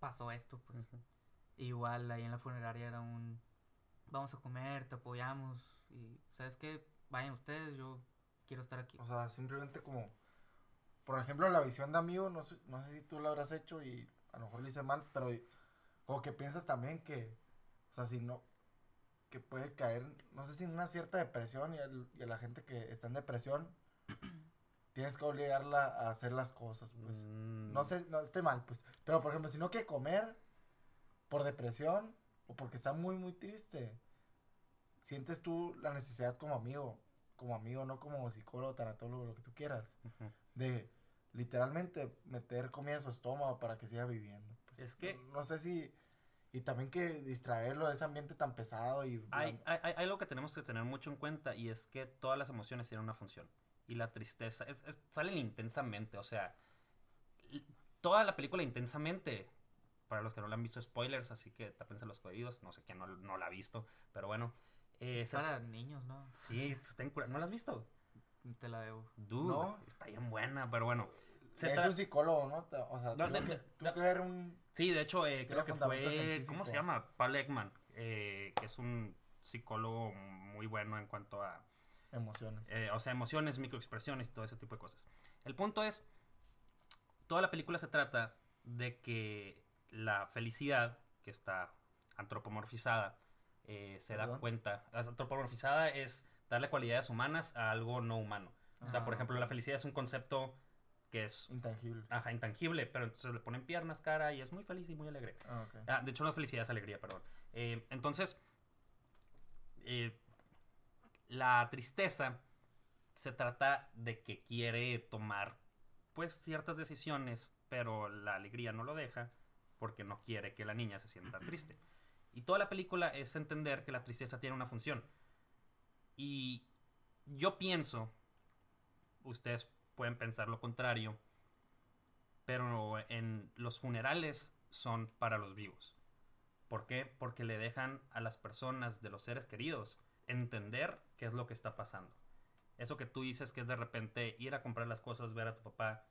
[SPEAKER 1] pasó esto, pues. Igual ahí en la funeraria era un vamos a comer, te apoyamos y sabes qué, vayan ustedes, yo quiero estar aquí.
[SPEAKER 2] O sea, simplemente como. Por ejemplo, la visión de amigo, no sé, no sé si tú lo habrás hecho y a lo mejor lo hice mal, pero como que piensas también que. O sea, si no. Que puede caer, no sé si en una cierta depresión y a la gente que está en depresión. tienes que obligarla a hacer las cosas, pues.
[SPEAKER 4] Mm,
[SPEAKER 2] No sé, no, estoy mal, pues. Pero, por ejemplo, si no quiere comer por depresión o porque está muy, muy triste, sientes tú la necesidad como amigo, como amigo, no como psicólogo, tanatólogo, lo que tú quieras,
[SPEAKER 4] ujú.
[SPEAKER 2] de literalmente meter comida en su estómago para que siga viviendo. pues.
[SPEAKER 4] Es que-
[SPEAKER 2] No, no sé si... Y también que distraerlo de ese ambiente tan pesado y...
[SPEAKER 4] Hay, hay, hay algo que tenemos que tener mucho en cuenta y es que todas las emociones tienen una función. Y la tristeza es, es- salen intensamente, o sea, toda la película intensamente, para los que no la han visto, spoilers, así que tápense los oídos, no sé quién no, no la ha visto, pero bueno. Eh,
[SPEAKER 1] Es
[SPEAKER 4] se-
[SPEAKER 1] para niños, ¿no?
[SPEAKER 4] sí, pues, ten cura- ¿no la has visto?
[SPEAKER 1] te la debo.
[SPEAKER 4] Dude,
[SPEAKER 2] ¿No?
[SPEAKER 4] está bien buena, pero bueno. se
[SPEAKER 2] es
[SPEAKER 4] tra-
[SPEAKER 2] un psicólogo, ¿no? O sea,
[SPEAKER 4] No,
[SPEAKER 2] que, que ver un...
[SPEAKER 4] Sí, de hecho, eh, creo que fue.
[SPEAKER 2] científico.
[SPEAKER 4] ¿Cómo se llama? Paul Ekman, eh, que es un psicólogo muy bueno en cuanto a.
[SPEAKER 2] Emociones.
[SPEAKER 4] eh, o sea, emociones, microexpresiones y todo ese tipo de cosas. El punto es. Toda la película se trata de que la felicidad, que está antropomorfizada, eh, se da
[SPEAKER 2] Perdón.
[SPEAKER 4] cuenta. Antropomorfizada es darle cualidades humanas a algo no humano. O sea, por
[SPEAKER 1] Ah,
[SPEAKER 4] ejemplo, la felicidad es un concepto que es
[SPEAKER 2] Intangible.
[SPEAKER 4] ajá, intangible, pero entonces le ponen piernas, cara y es muy feliz y muy alegre.
[SPEAKER 2] Ah.
[SPEAKER 4] Ah, de hecho, no es felicidad, es alegría, perdón. Eh, entonces, eh, la tristeza se trata de que quiere tomar, pues, ciertas decisiones, pero la alegría no lo deja porque no quiere que la niña se sienta triste. Y toda la película es entender que la tristeza tiene una función. Y yo pienso, ustedes pueden pensar lo contrario, pero en los funerales son para los vivos. ¿Por qué? Porque le dejan a las personas de los seres queridos entender qué es lo que está pasando. Eso que tú dices que es de repente ir a comprar las cosas, ver a tu papá,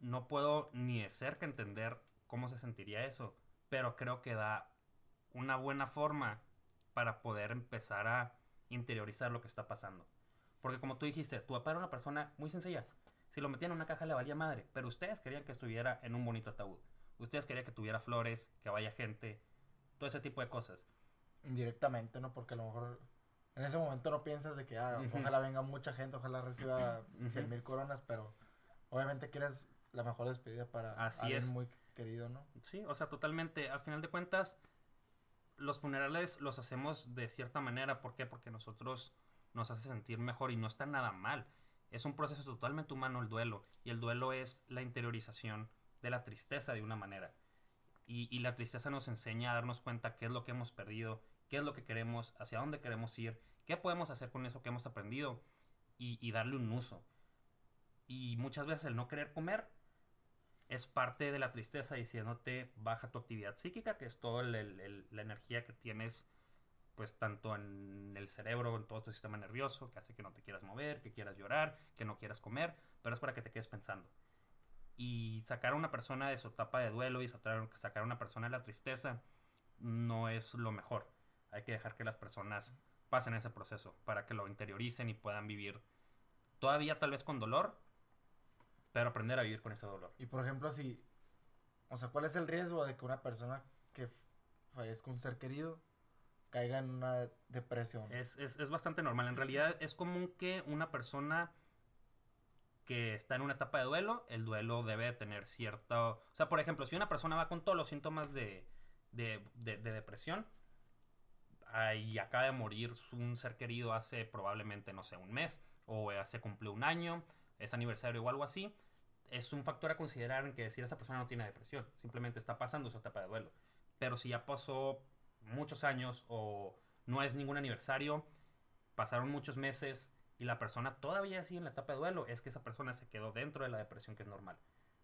[SPEAKER 4] no puedo ni de cerca entender cómo se sentiría eso, pero creo que da una buena forma para poder empezar a interiorizar lo que está pasando. Porque como tú dijiste, tu papá era una persona muy sencilla. Si lo metían en una caja le valía madre, pero ustedes querían que estuviera en un bonito ataúd. Ustedes querían que tuviera flores, que vaya gente, todo ese tipo de cosas.
[SPEAKER 2] Indirectamente, ¿no? Porque a lo mejor en ese momento no piensas de que, ah, ojalá venga mucha gente, ojalá reciba
[SPEAKER 4] Ujú.
[SPEAKER 2] 100 mil coronas, pero obviamente quieres la mejor despedida para
[SPEAKER 4] Así
[SPEAKER 2] alguien
[SPEAKER 4] es.
[SPEAKER 2] muy querido, ¿no?
[SPEAKER 4] Sí, o sea, totalmente. Al final de cuentas, los funerales los hacemos de cierta manera. ¿Por qué? Porque nosotros nos hace sentir mejor y no está nada mal. Es un proceso totalmente humano el duelo. Y el duelo es la interiorización de la tristeza de una manera. Y, la tristeza nos enseña a darnos cuenta qué es lo que hemos perdido, qué es lo que queremos, hacia dónde queremos ir, qué podemos hacer con eso que hemos aprendido y darle un uso. Y muchas veces el no querer comer es parte de la tristeza diciéndote baja tu actividad psíquica, que es toda la energía que tienes, pues tanto en el cerebro, en todo tu sistema nervioso, que hace que no te quieras mover, que quieras llorar, que no quieras comer, pero es para que te quedes pensando. Y sacar a una persona de su etapa de duelo y sacar, a una persona de la tristeza no es lo mejor. Hay que dejar que las personas pasen ese proceso para que lo interioricen y puedan vivir todavía tal vez con dolor, pero aprender a vivir con ese dolor.
[SPEAKER 2] Y por ejemplo, si, o sea, ¿cuál es el riesgo de que una persona que fallezca un ser querido caiga en una depresión?
[SPEAKER 4] Es, es, es bastante normal. En realidad es común que una persona que está en una etapa de duelo, el duelo debe tener cierto... O sea, por ejemplo, si una persona va con todos los síntomas de, de, de- de depresión y acaba de morir un ser querido hace probablemente, no sé, un mes o se cumplió un año, es aniversario o algo así, es un factor a considerar en que decir esa persona no tiene depresión, simplemente está pasando su etapa de duelo. Pero si ya pasó muchos años o no es ningún aniversario, pasaron muchos meses y la persona todavía sigue en la etapa de duelo, es que esa persona se quedó dentro de la depresión que es normal.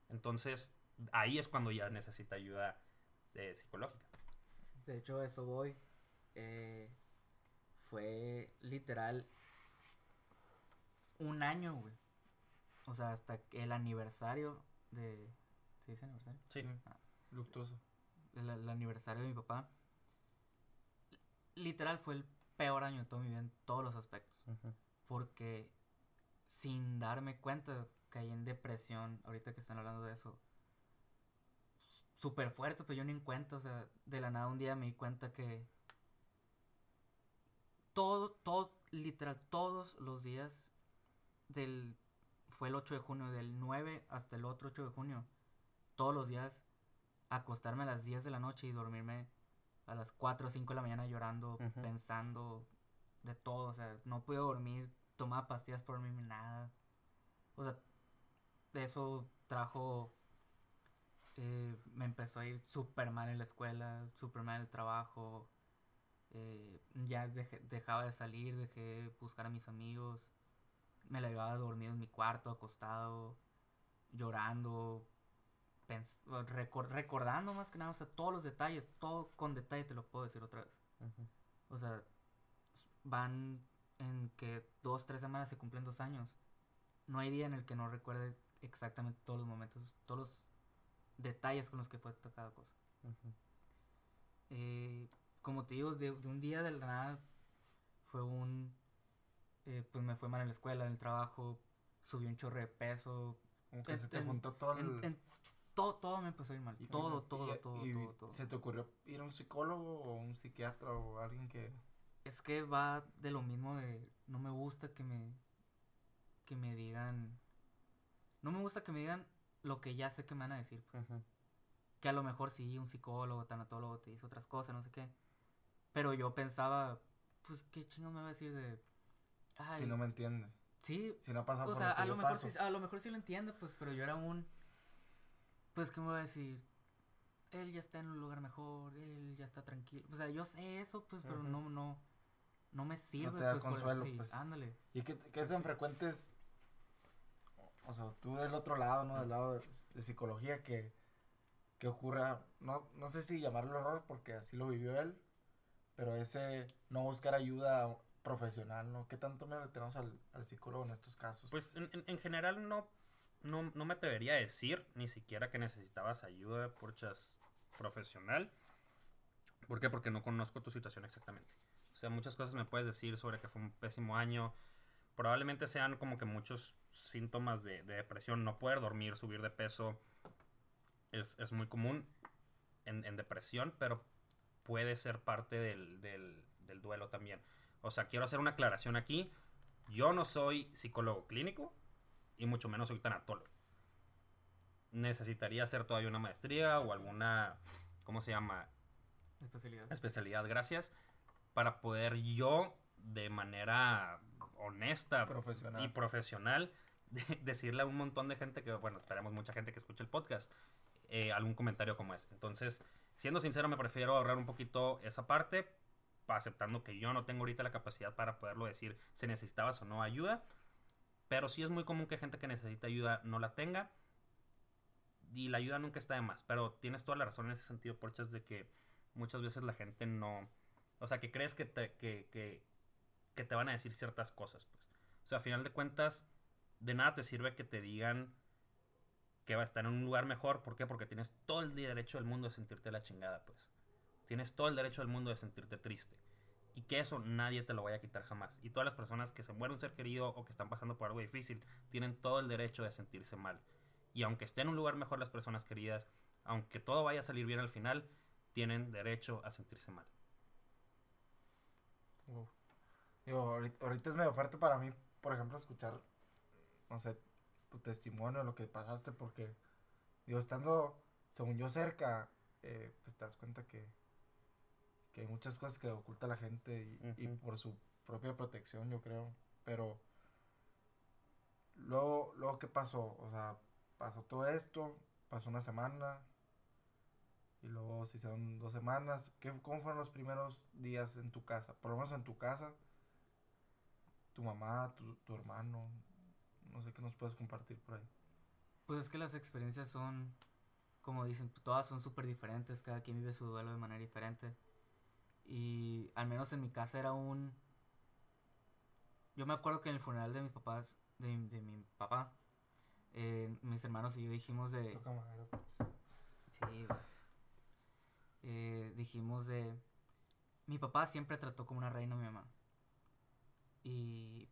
[SPEAKER 4] Entonces, ahí es cuando ya necesita ayuda eh, psicológica.
[SPEAKER 1] De hecho, eso voy. Eh, fue literal un año, güey. O sea, hasta que el aniversario de... ¿Se dice aniversario?
[SPEAKER 4] Sí.
[SPEAKER 2] Luctuoso.
[SPEAKER 1] El, el aniversario de mi papá. Literal fue el peor año de toda mi vida en todos los aspectos. Porque sin darme cuenta caí en depresión, ahorita que están hablando de eso. Súper fuerte, pero yo ni en cuenta, o sea, de la nada un día me di cuenta que todo, todo, literal, todos los días del, fue el 8 de junio, del 9 hasta el otro 8 de junio, todos los días acostarme a las 10 de la noche y dormirme a las 4 o 5 de la mañana llorando, pensando de todo, o sea, no pude dormir, tomaba pastillas por dormirme, nada. O sea, de eso trajo, eh, me empezó a ir súper mal en la escuela, súper mal en el trabajo, eh, ya dejé- dejaba de salir, dejé de buscar a mis amigos, me la llevaba dormido en mi cuarto, acostado, llorando, pens- recor- recordando más que nada, o sea, todos los detalles, todo con detalle te lo puedo decir otra vez. O sea, van en que dos, tres semanas se cumplen dos años. no hay día en el que no recuerde exactamente todos los momentos, todos los detalles con los que fue tocada cosa. Eh, como te digo, de, un día de la nada fue un... Eh, pues me fue mal en la escuela, en el trabajo, subí un chorre de peso.
[SPEAKER 2] Como que se te juntó todo el...
[SPEAKER 1] todo, todo me empezó a ir mal. todo, todo, todo, todo, todo.
[SPEAKER 2] ¿Se te ocurrió ir a un psicólogo o un psiquiatra o alguien que...?
[SPEAKER 1] Es que va de lo mismo de... No me gusta que me... Que me digan... No me gusta que me digan lo que ya sé que me van a decir. Pues. Que a lo mejor sí, un psicólogo, tanatólogo te dice otras cosas, no sé qué. Pero yo pensaba, pues, ¿qué chingo me va a decir de...?
[SPEAKER 2] Si no me entiende.
[SPEAKER 1] Sí.
[SPEAKER 2] Si no pasa
[SPEAKER 1] o sea, a lo mejor Sí, a lo mejor sí lo entiendo, pues, pero yo era un... Pues, ¿qué me va a decir? Él ya está en un lugar mejor, él ya está tranquilo. O sea, yo sé eso, pues, pero no, no, no me sirve. No
[SPEAKER 2] te da pues, consuelo, pues.
[SPEAKER 1] Ándale.
[SPEAKER 2] ¿Y qué, qué tan frecuentes o sea, tú del otro lado, ¿no? Del lado de, psicología que, que ocurra, no, no sé si llamarlo error porque así lo vivió él, pero ese no buscar ayuda profesional, ¿no? ¿Qué tanto me tenemos al, al psicólogo en estos casos?
[SPEAKER 4] Pues en, en, general no, no, no, me atrevería a decir ni siquiera que necesitabas ayuda porchas profesional. ¿Por qué? Porque no conozco tu situación exactamente. O sea, muchas cosas me puedes decir sobre que fue un pésimo año. Probablemente sean como que muchos síntomas de, depresión, no poder dormir, subir de peso, es, muy común en, depresión, pero puede ser parte del, duelo también. O sea, quiero hacer una aclaración aquí. Yo no soy psicólogo clínico y mucho menos soy tanatólogo. Necesitaría hacer todavía una maestría o alguna, ¿cómo se llama?
[SPEAKER 1] Especialidad.
[SPEAKER 4] Especialidad, gracias. Para poder yo, de manera honesta y profesional, decirle a un montón de gente que, bueno, esperemos mucha gente que escuche el podcast, eh, algún comentario como ese. Entonces, siendo sincero, me prefiero ahorrar un poquito esa parte, aceptando que yo no tengo ahorita la capacidad para poderlo decir si necesitabas o no ayuda. Pero sí es muy común que gente que necesita ayuda no la tenga. Y la ayuda nunca está de más. Pero tienes toda la razón en ese sentido, Porchas, de que muchas veces la gente no... O sea, que crees que te, que, que, te van a decir ciertas cosas, pues. O sea, a final de cuentas, de nada te sirve que te digan que va a estar en un lugar mejor. ¿Por qué? Porque tienes todo el derecho del mundo de sentirte la chingada, pues. Tienes todo el derecho del mundo de sentirte triste. Y que eso nadie te lo vaya a quitar jamás. Y todas las personas que se mueren un ser querido o que están pasando por algo difícil tienen todo el derecho de sentirse mal. Y aunque estén en un lugar mejor las personas queridas, aunque todo vaya a salir bien al final, tienen derecho a sentirse mal.
[SPEAKER 2] Digo, ahorita es medio fuerte para mí, por ejemplo, escuchar no sé, tu testimonio, lo que pasaste, porque, digo, estando, según yo, cerca, eh, pues te das cuenta que, que hay muchas cosas que oculta la gente y, por su propia protección, yo creo, pero luego, luego, ¿qué pasó? O sea, pasó todo esto, pasó una semana, y luego se hicieron dos semanas. ¿Qué, ¿Cómo fueron los primeros días en tu casa? Por lo menos en tu casa, tu mamá, tu, tu hermano, no sé qué nos puedes compartir por ahí.
[SPEAKER 1] Pues es que las experiencias son, como dicen, todas son súper diferentes, cada quien vive su duelo de manera diferente. Y al menos en mi casa era un... Yo me acuerdo que en el funeral de mis papás, de, de mi papá, eh, mis hermanos y yo dijimos de...
[SPEAKER 2] Toca madera, pues.
[SPEAKER 1] Sí, eh, dijimos de... Mi papá siempre trató como una reina a mi mamá. Y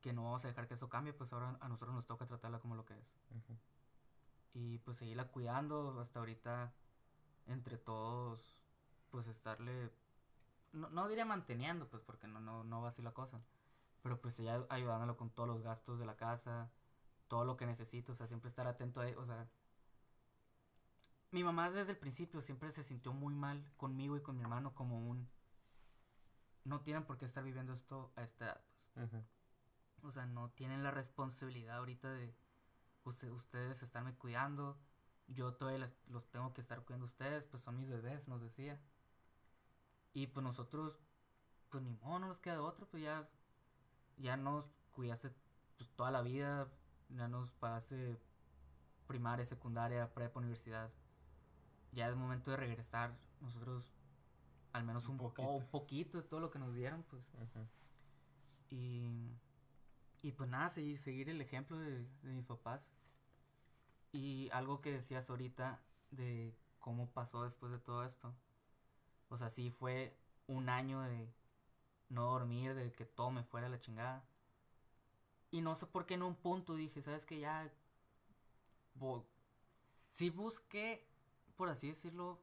[SPEAKER 1] que no vamos a dejar que eso cambie, pues ahora a nosotros nos toca tratarla como lo que es. Y pues seguirla cuidando hasta ahorita, entre todos, pues estarle, no, no diría manteniendo, pues porque no, no, no va así la cosa, pero pues ella ayudándolo con todos los gastos de la casa, todo lo que necesito, o sea, siempre estar atento a, o sea, mi mamá desde el principio siempre se sintió muy mal conmigo y con mi hermano como un, no tienen por qué estar viviendo esto a esta edad, pues. O sea, no tienen la responsabilidad ahorita de ustedes estarme cuidando. Yo todavía los tengo que estar cuidando ustedes, pues son mis bebés, nos decía. Y pues nosotros, pues ni modo, no nos queda otro, pues ya, ya nos cuidaste pues, toda la vida, ya nos pagaste primaria, secundaria, prepa, universidad. Ya es momento de regresar, nosotros al menos un, poquito. un poquito de todo lo que nos dieron, pues. Y y pues nada, seguir, seguir el ejemplo de, de mis papás. Y algo que decías ahorita de cómo pasó después de todo esto. O sea, sí fue un año de no dormir, de que todo me fuera a la chingada. Y no sé por qué en un punto dije, ¿sabes que Ya... bo- Sí busqué, por así decirlo,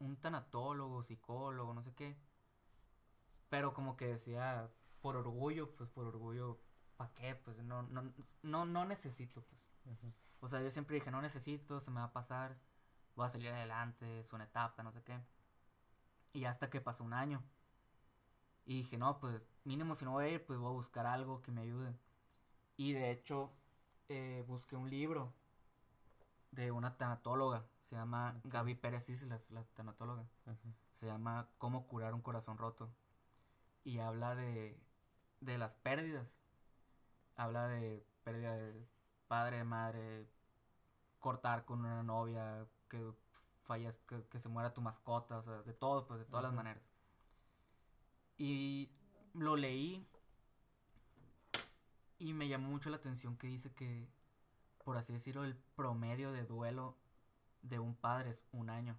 [SPEAKER 1] un tanatólogo, psicólogo, no sé qué. Pero como que decía, por orgullo, pues por orgullo, ¿para qué? Pues no, no, no, no necesito, pues. O sea, yo siempre dije, no necesito, se me va a pasar, voy a salir adelante, es una etapa, no sé qué. Y hasta que pasó un año. Y dije, no, pues mínimo si no voy a ir, pues voy a buscar algo que me ayude. Y de hecho, eh, busqué un libro de una tanatóloga, se llama Gaby Pérez Islas, la tanatóloga. Se llama Cómo curar un corazón roto. Y habla de, de las pérdidas. Habla de pérdida de padre, madre, cortar con una novia, que fallas, que, que se muera tu mascota, o sea, de todo, pues de todas las
[SPEAKER 3] Ujú.
[SPEAKER 1] maneras. Y lo leí y me llamó mucho la atención que dice que, por así decirlo, el promedio de duelo de un padre es un año,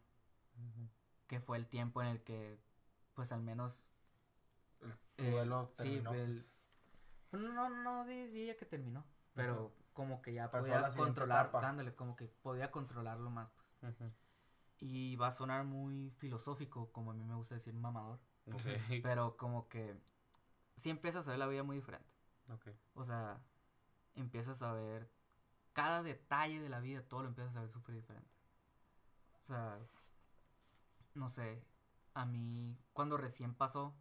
[SPEAKER 1] que fue el tiempo en el que, pues al menos...
[SPEAKER 2] Tu
[SPEAKER 1] eh,
[SPEAKER 2] duelo
[SPEAKER 1] sí,
[SPEAKER 2] terminó,
[SPEAKER 1] el-
[SPEAKER 2] pues.
[SPEAKER 1] no, no di- diría que terminó, pero como que ya
[SPEAKER 2] Pasó
[SPEAKER 1] podía controlar,
[SPEAKER 2] etapa.
[SPEAKER 1] ándale, como que podía controlarlo más, pues. Y va a sonar muy filosófico, como a mí me gusta decir mamador, pero como que sí empiezas a ver la vida muy diferente. O sea, empiezas a ver cada detalle de la vida, todo lo empiezas a ver súper diferente. O sea, no sé, a mí cuando recién pasó,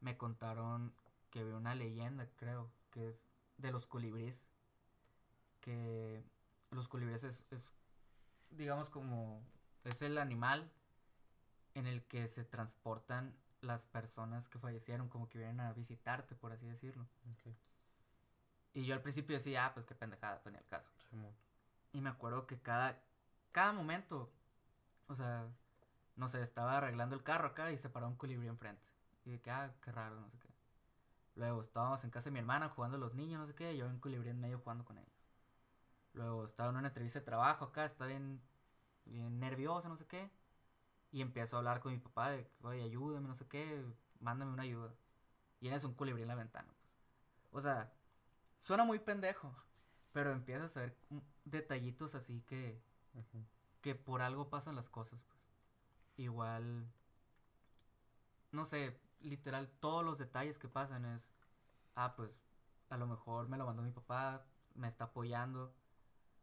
[SPEAKER 1] me contaron que había una leyenda, creo, que es de los colibríes. Que los colibríes es, es, digamos, como, es el animal en el que se transportan las personas que fallecieron, como que vienen a visitarte, por así decirlo. Y yo al principio decía, ah, pues qué pendejada, pues ni al caso. Y me acuerdo que cada, cada momento, o sea, no sé, estaba arreglando el carro acá y se paró un colibrí enfrente. Y de que, ah, qué raro, no sé qué. Luego estábamos en casa de mi hermana jugando los niños, no sé qué, y yo un colibrí en medio jugando con ellos. Luego estaba en una entrevista de trabajo acá, estaba bien, bien nervioso, no sé qué. Y empiezo a hablar con mi papá de, oye, ayúdame, no sé qué, mándame una ayuda. Y eres un colibrí en la ventana. Pues. O sea, suena muy pendejo, pero empiezas a ver detallitos así que, que por algo pasan las cosas, pues. Igual, no sé, literal, todos los detalles que pasan es, ah, pues, a lo mejor me lo mandó mi papá, me está apoyando,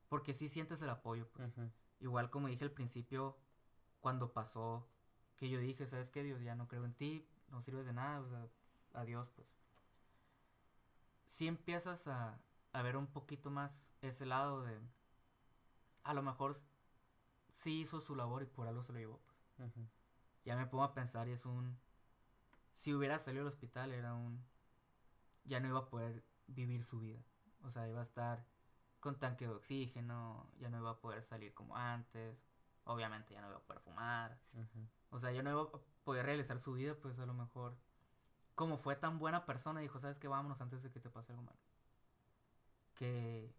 [SPEAKER 1] porque sí sientes el apoyo, pues. Igual como dije al principio, cuando pasó, que yo dije, ¿sabes qué, Dios? Ya no creo en ti, no sirves de nada, o sea, adiós, pues. Sí empiezas a, a ver un poquito más ese lado de, a lo mejor sí hizo su labor y por algo se lo llevó, pues. Ya me pongo a pensar y es un, si hubiera salido del hospital era un, ya no iba a poder vivir su vida. O sea, iba a estar con tanque de oxígeno, ya no iba a poder salir como antes, obviamente ya no iba a poder fumar. O sea, ya no iba a poder realizar su vida, pues a lo mejor, como fue tan buena persona, dijo, ¿sabes qué? Vámonos antes de que te pase algo malo. Que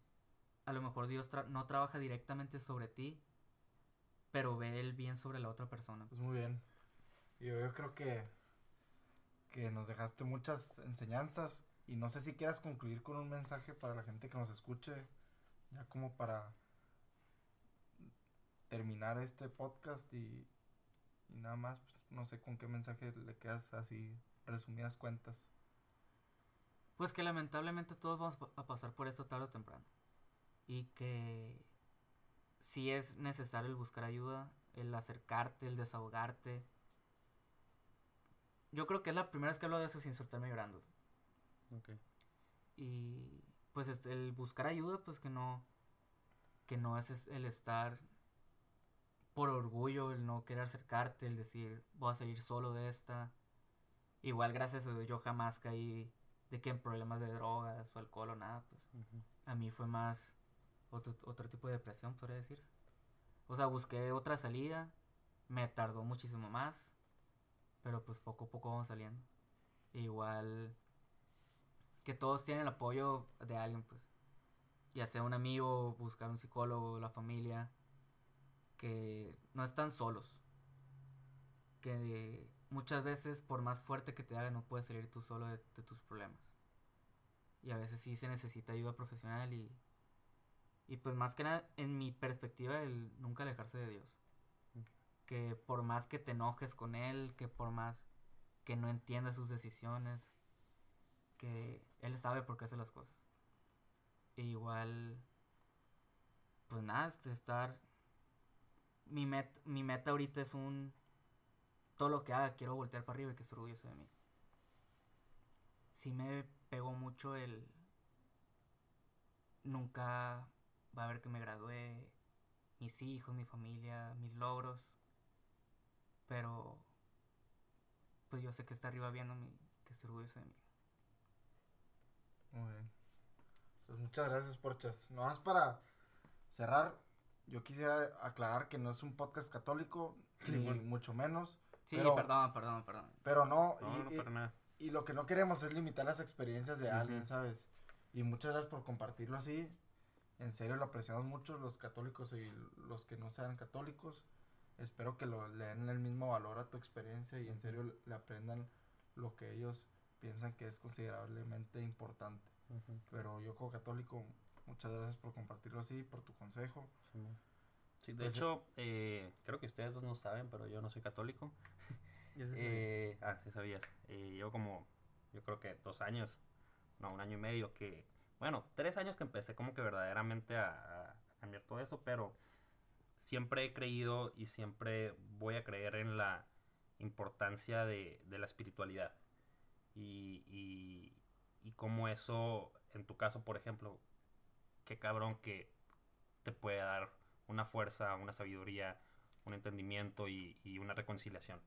[SPEAKER 1] a lo mejor Dios tra- no trabaja directamente sobre ti, pero ve el bien sobre la otra persona.
[SPEAKER 2] Pues muy bien. Yo, yo creo que, que nos dejaste muchas enseñanzas y no sé si quieras concluir con un mensaje para la gente que nos escuche, ya como para terminar este podcast y, y nada más, pues, no sé con qué mensaje le quedas así, resumidas cuentas.
[SPEAKER 1] Pues que lamentablemente todos vamos a pasar por esto tarde o temprano. Y que si es necesario el buscar ayuda, el acercarte, el desahogarte. Yo creo que es la primera vez que hablo de eso sin soltarme llorando. Y pues el buscar ayuda, pues que no, que no es el estar por orgullo, el no querer acercarte, el decir voy a salir solo de esta. Igual gracias a Dios yo jamás caí de que en problemas de drogas o alcohol o nada, pues a mí fue más otro, otro tipo de depresión, podría decirse. O sea, busqué otra salida, me tardó muchísimo más, pero pues poco a poco vamos saliendo. E igual que todos tienen el apoyo de alguien, pues. Ya sea un amigo, buscar un psicólogo, la familia, que no están solos. Que muchas veces, por más fuerte que te haga, no puedes salir tú solo de, de tus problemas. Y a veces sí se necesita ayuda profesional y, y pues más que nada, en mi perspectiva, el nunca alejarse de Dios. Que por más que te enojes con Él, que por más que no entiendas sus decisiones, que Él sabe por qué hace las cosas. E igual, pues nada, este, estar... Mi, met, mi meta ahorita es un... Todo lo que haga, quiero voltear para arriba y que esté orgulloso de mí. Sí me pegó mucho el... Nunca va a ver que me gradué, mis hijos, mi familia, mis logros. Pero, pues yo sé que está arriba viéndome, que está orgulloso de mí.
[SPEAKER 2] Muy bien. Pues muchas gracias, Porchas. Nomás para cerrar, yo quisiera aclarar que no es un podcast católico,
[SPEAKER 4] Sí,
[SPEAKER 2] ni
[SPEAKER 4] bueno.
[SPEAKER 2] mucho menos.
[SPEAKER 1] Sí,
[SPEAKER 2] Pero-
[SPEAKER 1] perdón, perdón, perdón.
[SPEAKER 2] Pero no,
[SPEAKER 4] No,
[SPEAKER 2] y,
[SPEAKER 4] no
[SPEAKER 2] y-
[SPEAKER 4] para nada.
[SPEAKER 2] y lo que no queremos es limitar las experiencias de alguien. ¿sabes? Y muchas gracias por compartirlo así. En serio, lo apreciamos mucho los católicos y los que no sean católicos. Espero que lo, le den el mismo valor a tu experiencia y en serio le aprendan lo que ellos piensan que es considerablemente importante.
[SPEAKER 4] Ujú,
[SPEAKER 2] Pero yo como católico, muchas gracias por compartirlo así, por tu consejo.
[SPEAKER 4] Simón. Sí, de
[SPEAKER 2] Pues,
[SPEAKER 4] hecho, eh, creo que ustedes dos no saben, pero yo no soy católico.
[SPEAKER 1] Yo sí sabía.
[SPEAKER 4] Eh, ah, sí sabías. Eh, yo como, yo creo que dos años, no, un año y medio que, bueno, tres años que empecé como que verdaderamente a, a cambiar todo eso, pero siempre he creído y siempre voy a creer en la importancia de, de la espiritualidad. Y, y, y cómo eso, en tu caso, por ejemplo, qué cabrón que te puede dar una fuerza, una sabiduría, un entendimiento y, y una reconciliación.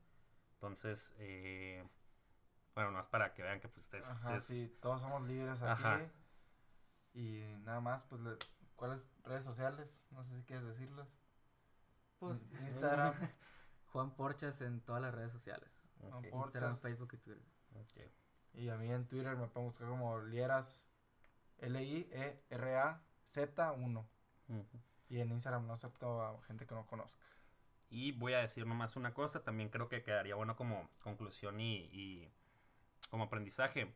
[SPEAKER 4] Entonces, eh, bueno, no es para que vean que pues es,
[SPEAKER 2] Ajá,
[SPEAKER 4] es-
[SPEAKER 2] sí, todos somos libres aquí.
[SPEAKER 4] Ajá.
[SPEAKER 2] Y nada más, pues, le- ¿cuáles redes sociales? No sé si quieres decirlas.
[SPEAKER 1] Pues,
[SPEAKER 2] In- Instagram.
[SPEAKER 1] Juan Porchas en todas las redes sociales.
[SPEAKER 4] Ok,
[SPEAKER 2] Por-
[SPEAKER 1] Instagram. Facebook y Twitter.
[SPEAKER 2] Y a mí en Twitter me pueden buscar como Lieras, E L-I-E-R-A-Z-1.
[SPEAKER 4] Ujú.
[SPEAKER 2] Y en Instagram no acepto a gente que no conozca.
[SPEAKER 4] Y voy a decir nomás una cosa, también creo que quedaría bueno como conclusión y, y como aprendizaje.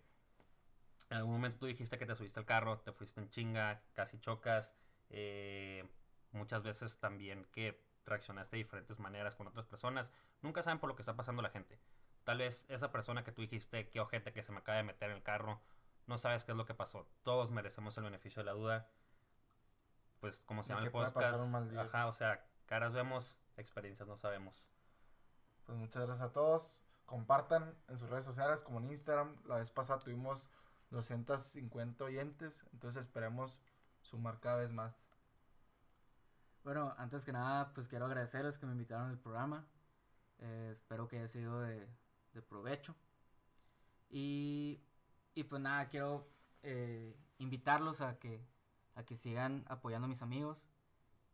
[SPEAKER 4] En algún momento tú dijiste que te subiste al carro, te fuiste en chinga, casi chocas. eh, muchas veces también que traccionaste de diferentes maneras con otras personas. Nunca saben por lo que está pasando la gente. Tal vez esa persona que tú dijiste, qué ojete que se me acaba de meter en el carro, no sabes qué es lo que pasó. Todos merecemos el beneficio de la duda. Pues como se llama el podcast.
[SPEAKER 2] un mal día.
[SPEAKER 4] Ajá, o sea, caras vemos, experiencias no sabemos.
[SPEAKER 2] Pues muchas gracias a todos. Compartan en sus redes sociales como en Instagram. La vez pasada tuvimos 250 oyentes. Entonces esperemos sumar cada vez más.
[SPEAKER 1] Bueno, antes que nada, pues quiero agradecerles que me invitaron al programa. Eh, espero que haya sido de, de provecho. Y, y pues nada, quiero eh, invitarlos a que, a que sigan apoyando a mis amigos.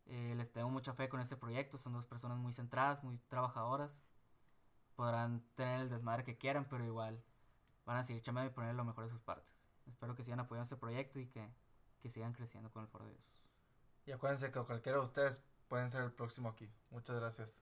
[SPEAKER 1] Eh, les tengo mucha fe con este proyecto. Son dos personas muy centradas, muy trabajadoras. Podrán tener el desmadre que quieran, pero igual van a seguir chamando y poner lo mejor de sus partes. Espero que sigan apoyando este proyecto y que, que sigan creciendo con el foro de Dios.
[SPEAKER 2] Y acuérdense que cualquiera de ustedes pueden ser el próximo aquí. Muchas gracias.